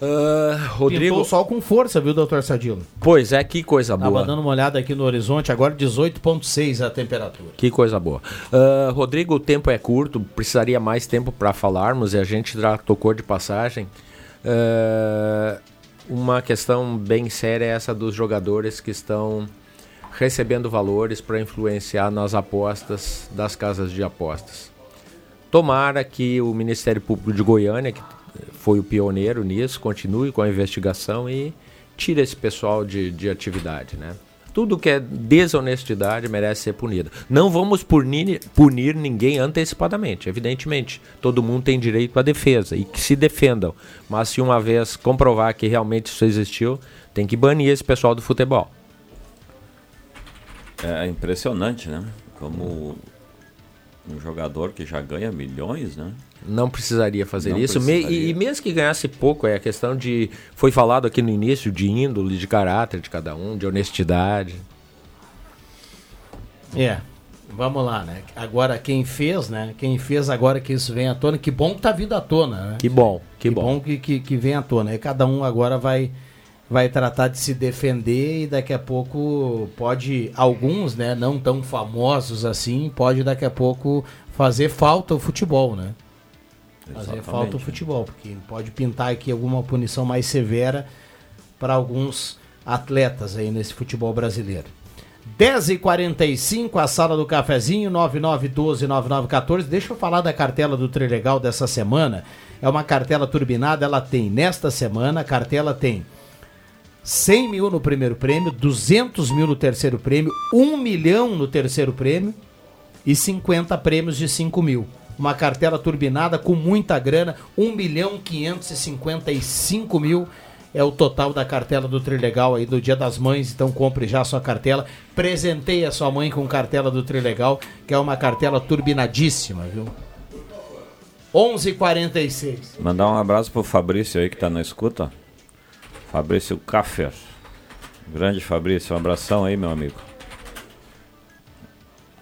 [SPEAKER 7] Uh, Rodrigo. Pintou o
[SPEAKER 2] sol com força, viu, doutor Sadilo?
[SPEAKER 7] Pois é, que coisa boa.
[SPEAKER 2] Tava dando uma olhada aqui no horizonte, agora 18,6 a temperatura.
[SPEAKER 7] Que coisa boa. Uh, Rodrigo, o tempo é curto, precisaria mais tempo para falarmos e a gente já tocou de passagem. Uh, uma questão bem séria é essa dos jogadores que estão recebendo valores para influenciar nas apostas das casas de apostas. Tomara que o Ministério Público de Goiânia, que foi o pioneiro nisso, continue com a investigação e tire esse pessoal de, de atividade, né? Tudo que é desonestidade merece ser punido. Não vamos punir, punir ninguém antecipadamente, evidentemente. Todo mundo tem direito à defesa e que se defendam. Mas se uma vez comprovar que realmente isso existiu, tem que banir esse pessoal do futebol.
[SPEAKER 6] É impressionante, né? Como um jogador que já ganha milhões, né?
[SPEAKER 7] Não precisaria fazer Não isso. Precisaria. e, e, mesmo que ganhasse pouco, é a questão de. Foi falado aqui no início de índole, de caráter de cada um, de honestidade.
[SPEAKER 2] É. Vamos lá, né? Agora quem fez, né? Quem fez agora que isso vem à tona, que bom que tá vindo à tona, né?
[SPEAKER 7] Que bom, que,
[SPEAKER 2] que
[SPEAKER 7] bom.
[SPEAKER 2] bom que, que, que vem à tona. E cada um agora vai vai tratar de se defender e daqui a pouco pode alguns, né, não tão famosos assim, pode daqui a pouco fazer falta o futebol, né? Fazer Exatamente. falta o futebol, porque pode pintar aqui alguma punição mais severa para alguns atletas aí nesse futebol brasileiro. 10h45, a sala do cafezinho, 9912-9914. Deixa eu falar da cartela do Trilegal dessa semana. É uma cartela turbinada, ela tem nesta semana, a cartela tem 100 mil no primeiro prêmio, 200 mil no terceiro prêmio, 1 milhão no terceiro prêmio e 50 prêmios de 5 mil. Uma cartela turbinada com muita grana, 1 milhão 555 mil é o total da cartela do Trilegal aí do Dia das Mães, então compre já a sua cartela. Presenteie a sua mãe com cartela do Trilegal, que é uma cartela turbinadíssima, viu? 11:46.
[SPEAKER 6] Mandar um abraço pro Fabrício aí que tá na escuta. Fabrício Caffer. Grande Fabrício, um abração aí, meu amigo.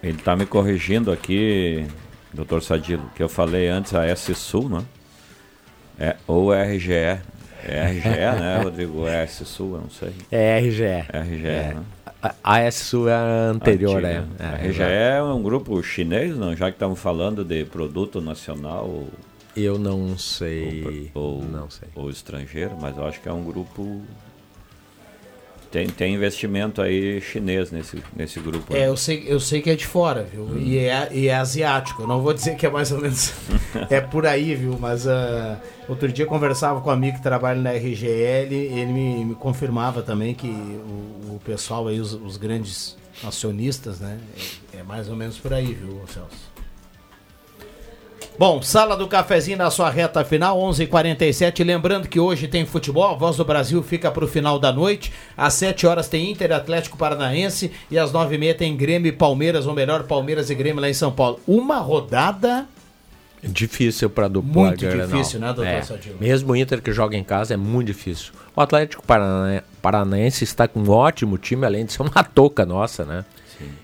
[SPEAKER 6] Ele está me corrigindo aqui, doutor Sadilo, que eu falei antes a S Sul, né? É, ou RGE. É RGE, né, Rodrigo? É S Sul, eu não sei.
[SPEAKER 7] É RGE.
[SPEAKER 6] RGE, é. né?
[SPEAKER 7] A S Sul é a anterior,
[SPEAKER 6] Antiga.
[SPEAKER 7] é.
[SPEAKER 6] A
[SPEAKER 7] é.
[SPEAKER 6] RGE é um grupo chinês, não? Já que estamos falando de produto nacional
[SPEAKER 7] Eu não sei.
[SPEAKER 6] ou, ou,
[SPEAKER 7] não sei.
[SPEAKER 6] ou estrangeiro, mas eu acho que é um grupo. Tem, tem investimento aí chinês nesse, nesse grupo.
[SPEAKER 2] É,
[SPEAKER 6] aí.
[SPEAKER 2] eu sei, eu sei que é de fora, viu? E, é, e é asiático. Eu não vou dizer que é mais ou menos. é por aí, viu? Mas ah, outro dia eu conversava com um amigo que trabalha na RGL, ele me, me confirmava também que o, o pessoal aí, os, os grandes acionistas, né? É, é mais ou menos por aí, viu, Celso? Bom, sala do cafezinho na sua reta final, 11:47 h 47 Lembrando que hoje tem futebol, a voz do Brasil fica para o final da noite. Às 7 horas tem Inter Atlético Paranaense e às 9h30 tem Grêmio e Palmeiras, ou melhor, Palmeiras e Grêmio lá em São Paulo. Uma rodada
[SPEAKER 7] Difícil para dupla
[SPEAKER 2] Muito
[SPEAKER 7] Grenal.
[SPEAKER 2] difícil, né, doutor
[SPEAKER 7] É.
[SPEAKER 2] Sadilo?
[SPEAKER 7] Mesmo o Inter que joga em casa é muito difícil. O Atlético Parana- Paranaense está com um ótimo time, além de ser uma touca nossa, né?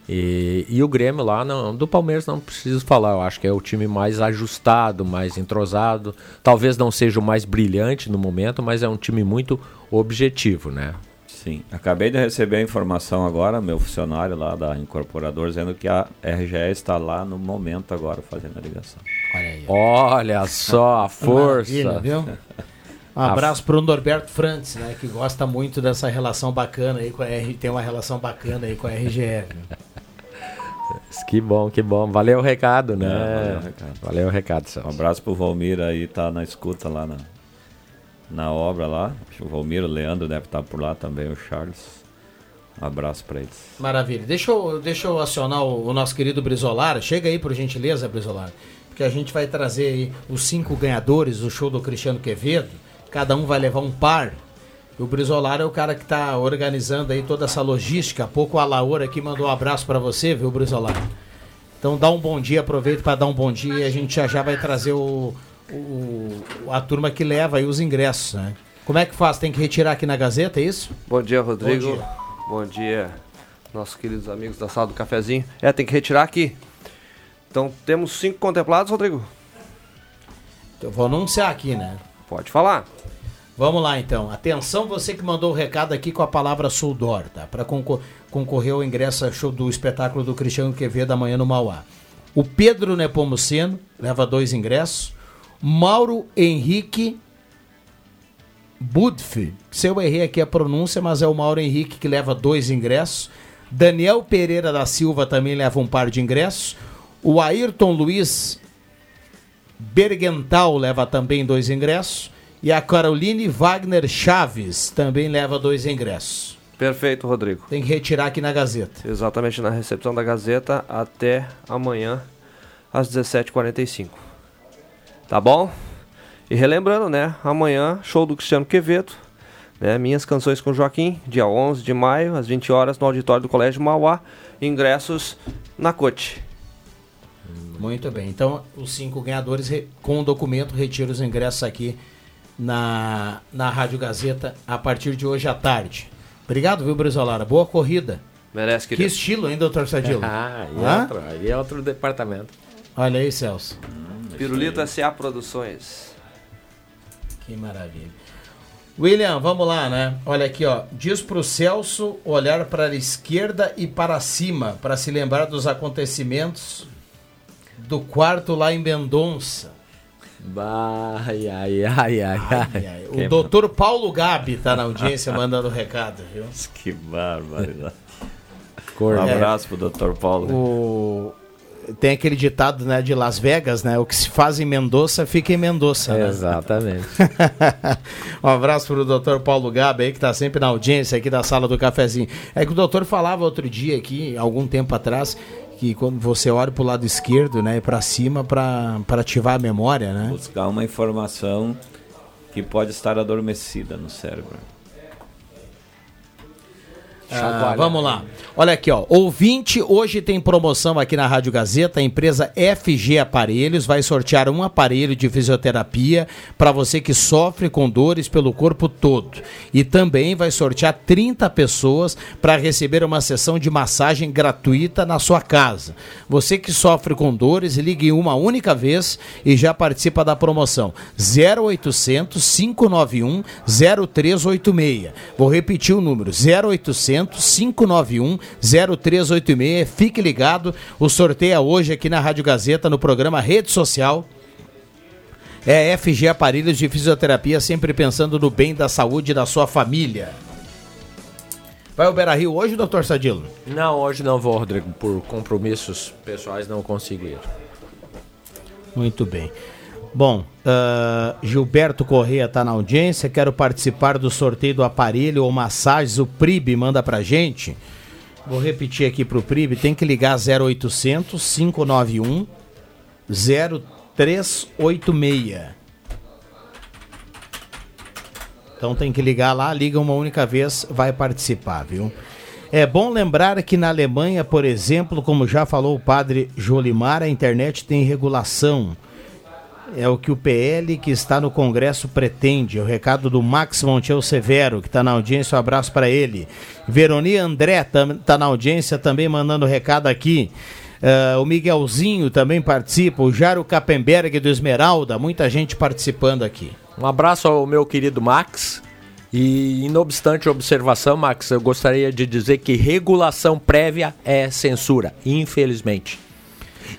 [SPEAKER 7] E, e o Grêmio lá, não, do Palmeiras não preciso falar, eu acho que é o time mais ajustado, mais entrosado. Talvez não seja o mais brilhante no momento, mas é um time muito objetivo, né?
[SPEAKER 6] Sim. Acabei de receber a informação agora, meu funcionário lá da incorporadora, dizendo que a RGE está lá no momento agora fazendo a ligação.
[SPEAKER 2] Olha aí.
[SPEAKER 7] Olha só a força.
[SPEAKER 2] Maravilha, viu? Um abraço pro Norberto Frantz, né? Que gosta muito dessa relação bacana aí com a R, tem uma relação bacana aí com a RGE.
[SPEAKER 7] Que bom, que bom. Valeu o recado, né?
[SPEAKER 6] É, valeu o recado.
[SPEAKER 7] Valeu o recado,
[SPEAKER 6] Um abraço pro Valmir aí, tá na escuta lá na, na obra lá. O Valmir, o Leandro deve estar por lá também, o Charles. Um abraço para eles.
[SPEAKER 2] Maravilha. Deixa eu, deixa eu acionar o, o nosso querido Brizolar. Chega aí, por gentileza, Brizolar. Porque a gente vai trazer aí os cinco ganhadores do show do Cristiano Quevedo. Cada um vai levar um par. O Brizolar é o cara que está organizando aí toda essa logística. Há pouco a Laura aqui mandou um abraço para você, viu, Brizolar? Então dá um bom dia, aproveita para dar um bom dia e a gente já já vai trazer o, o- a turma que leva aí os ingressos, né? Como é que faz? Tem que retirar aqui na Gazeta, é isso?
[SPEAKER 9] Bom dia, Rodrigo.
[SPEAKER 2] Bom dia.
[SPEAKER 9] Bom dia, nossos queridos amigos da sala do cafezinho. É, tem que retirar aqui. Então temos cinco contemplados, Rodrigo.
[SPEAKER 2] Eu vou anunciar aqui, né?
[SPEAKER 9] Pode falar.
[SPEAKER 2] Vamos lá então. Atenção, você que mandou o recado aqui com a palavra Suldor, tá? Para concorrer ao ingresso show do espetáculo do Cristiano Quevedo amanhã no Mauá. O Pedro Nepomuceno leva dois ingressos. Mauro Henrique Budf. Se eu errei aqui a pronúncia, mas é o Mauro Henrique que leva dois ingressos. Daniel Pereira da Silva também leva um par de ingressos. O Ayrton Luiz Bergental leva também dois ingressos. E a Caroline Wagner Chaves também leva dois ingressos.
[SPEAKER 9] Perfeito, Rodrigo.
[SPEAKER 2] Tem que retirar aqui na Gazeta.
[SPEAKER 9] Exatamente na recepção da Gazeta até amanhã às 17h45. Tá bom? E relembrando, né? Amanhã, show do Cristiano Quevedo. Né, minhas canções com Joaquim, dia 11 de maio, às 20 horas, no auditório do Colégio Mauá. Ingressos na Cote.
[SPEAKER 2] Muito bem. Então, os cinco ganhadores re- com o documento retiram os ingressos aqui na, na Rádio Gazeta a partir de hoje à tarde. Obrigado, viu, Brizolara? Boa corrida.
[SPEAKER 9] Merece,
[SPEAKER 2] Que
[SPEAKER 9] querido.
[SPEAKER 2] estilo, hein, doutor Sadilo?
[SPEAKER 7] Ah, e
[SPEAKER 2] Hã?
[SPEAKER 7] outro, aí é outro departamento.
[SPEAKER 2] Olha aí, Celso.
[SPEAKER 9] Pirulito S.A. Produções.
[SPEAKER 2] Que maravilha. William, vamos lá, né? Olha aqui, ó. Diz pro Celso olhar para a esquerda e para cima para se lembrar dos acontecimentos do quarto lá em Mendonça.
[SPEAKER 7] Ai, ai, ai, ai, ai.
[SPEAKER 2] Ai, O doutor Paulo Gabi tá na audiência mandando recado, viu?
[SPEAKER 6] Que barbaridade.
[SPEAKER 7] Cor,
[SPEAKER 6] Um abraço pro Dr. Paulo.
[SPEAKER 2] O... Tem aquele ditado, né, de Las Vegas, né? O que se faz em Mendoza, fica em Mendoza, né?
[SPEAKER 7] Exatamente.
[SPEAKER 2] um abraço pro doutor Paulo Gabi aí, que tá sempre na audiência aqui da sala do cafezinho. É que o doutor falava outro dia aqui, algum tempo atrás, que quando você olha pro lado esquerdo, né, pra cima pra ativar a memória, né?
[SPEAKER 6] Buscar uma informação que pode estar adormecida no cérebro.
[SPEAKER 2] Ah, vamos lá. Olha aqui, ó. Ouvinte, hoje tem promoção aqui na Rádio Gazeta. A empresa FG Aparelhos vai sortear um aparelho de fisioterapia para você que sofre com dores pelo corpo todo. E também vai sortear 30 pessoas para receber uma sessão de massagem gratuita na sua casa. Você que sofre com dores, ligue uma única vez e já participa da promoção. 0800 591 0386. Vou repetir o número: 0800 591 0386. Fique ligado. O sorteio é hoje aqui na Rádio Gazeta, no programa Rede Social. É FG Aparelhos de Fisioterapia, sempre pensando no bem da saúde da sua família. Vai ao Beira Rio hoje, doutor Sadilo?
[SPEAKER 7] Não, hoje não vou, Rodrigo. Por compromissos pessoais não consigo ir.
[SPEAKER 2] Muito bem. Bom, uh, Gilberto Correia está na audiência. Quero participar do sorteio do aparelho ou massagens. O PRIB manda pra gente. Vou repetir aqui pro PRIB. Tem que ligar 0800 591 0386. Então tem que ligar lá, liga uma única vez, vai participar, viu? É bom lembrar que na Alemanha, por exemplo, como já falou o padre Jolimar, a internet tem regulação é o que o PL que está no Congresso pretende. É o recado do Max Montiel Severo, que está na audiência. Um abraço para ele. Veroni André está na audiência também mandando recado aqui. Uh, o Miguelzinho também participa. O Jaro Kappenberg do Esmeralda. Muita gente participando aqui.
[SPEAKER 7] Um abraço ao meu querido Max. E, inobstante a observação, Max, eu gostaria de dizer que regulação prévia é censura, infelizmente.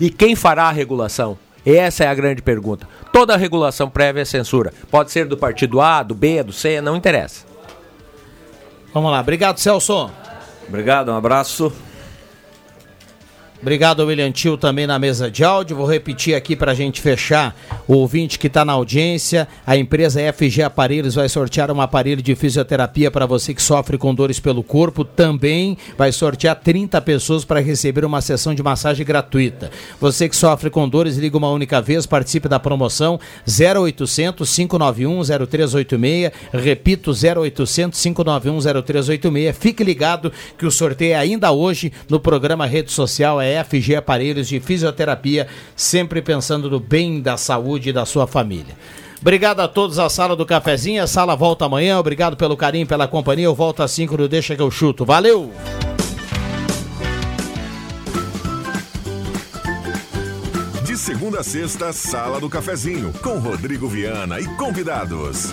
[SPEAKER 7] E quem fará a regulação? Essa é a grande pergunta. Toda regulação prévia é censura. Pode ser do partido A, do B, do C, não interessa.
[SPEAKER 2] Vamos lá. Obrigado, Celso.
[SPEAKER 6] Obrigado, um abraço.
[SPEAKER 2] Obrigado, William Tio, também na mesa de áudio. Vou repetir aqui para a gente fechar o ouvinte que está na audiência. A empresa FG Aparelhos vai sortear um aparelho de fisioterapia para você que sofre com dores pelo corpo. Também vai sortear 30 pessoas para receber uma sessão de massagem gratuita. Você que sofre com dores, liga uma única vez, participe da promoção 0800 591 0386. Repito, 0800 591 0386. Fique ligado que o sorteio é ainda hoje no programa Rede Social. É FG Aparelhos de Fisioterapia, sempre pensando no bem da saúde da sua família. Obrigado a todos a sala do cafezinho. A sala volta amanhã. Obrigado pelo carinho, pela companhia. Eu volto às 5 do Deixa que eu chuto. Valeu!
[SPEAKER 1] De segunda a sexta, Sala do Cafezinho, com Rodrigo Viana e convidados.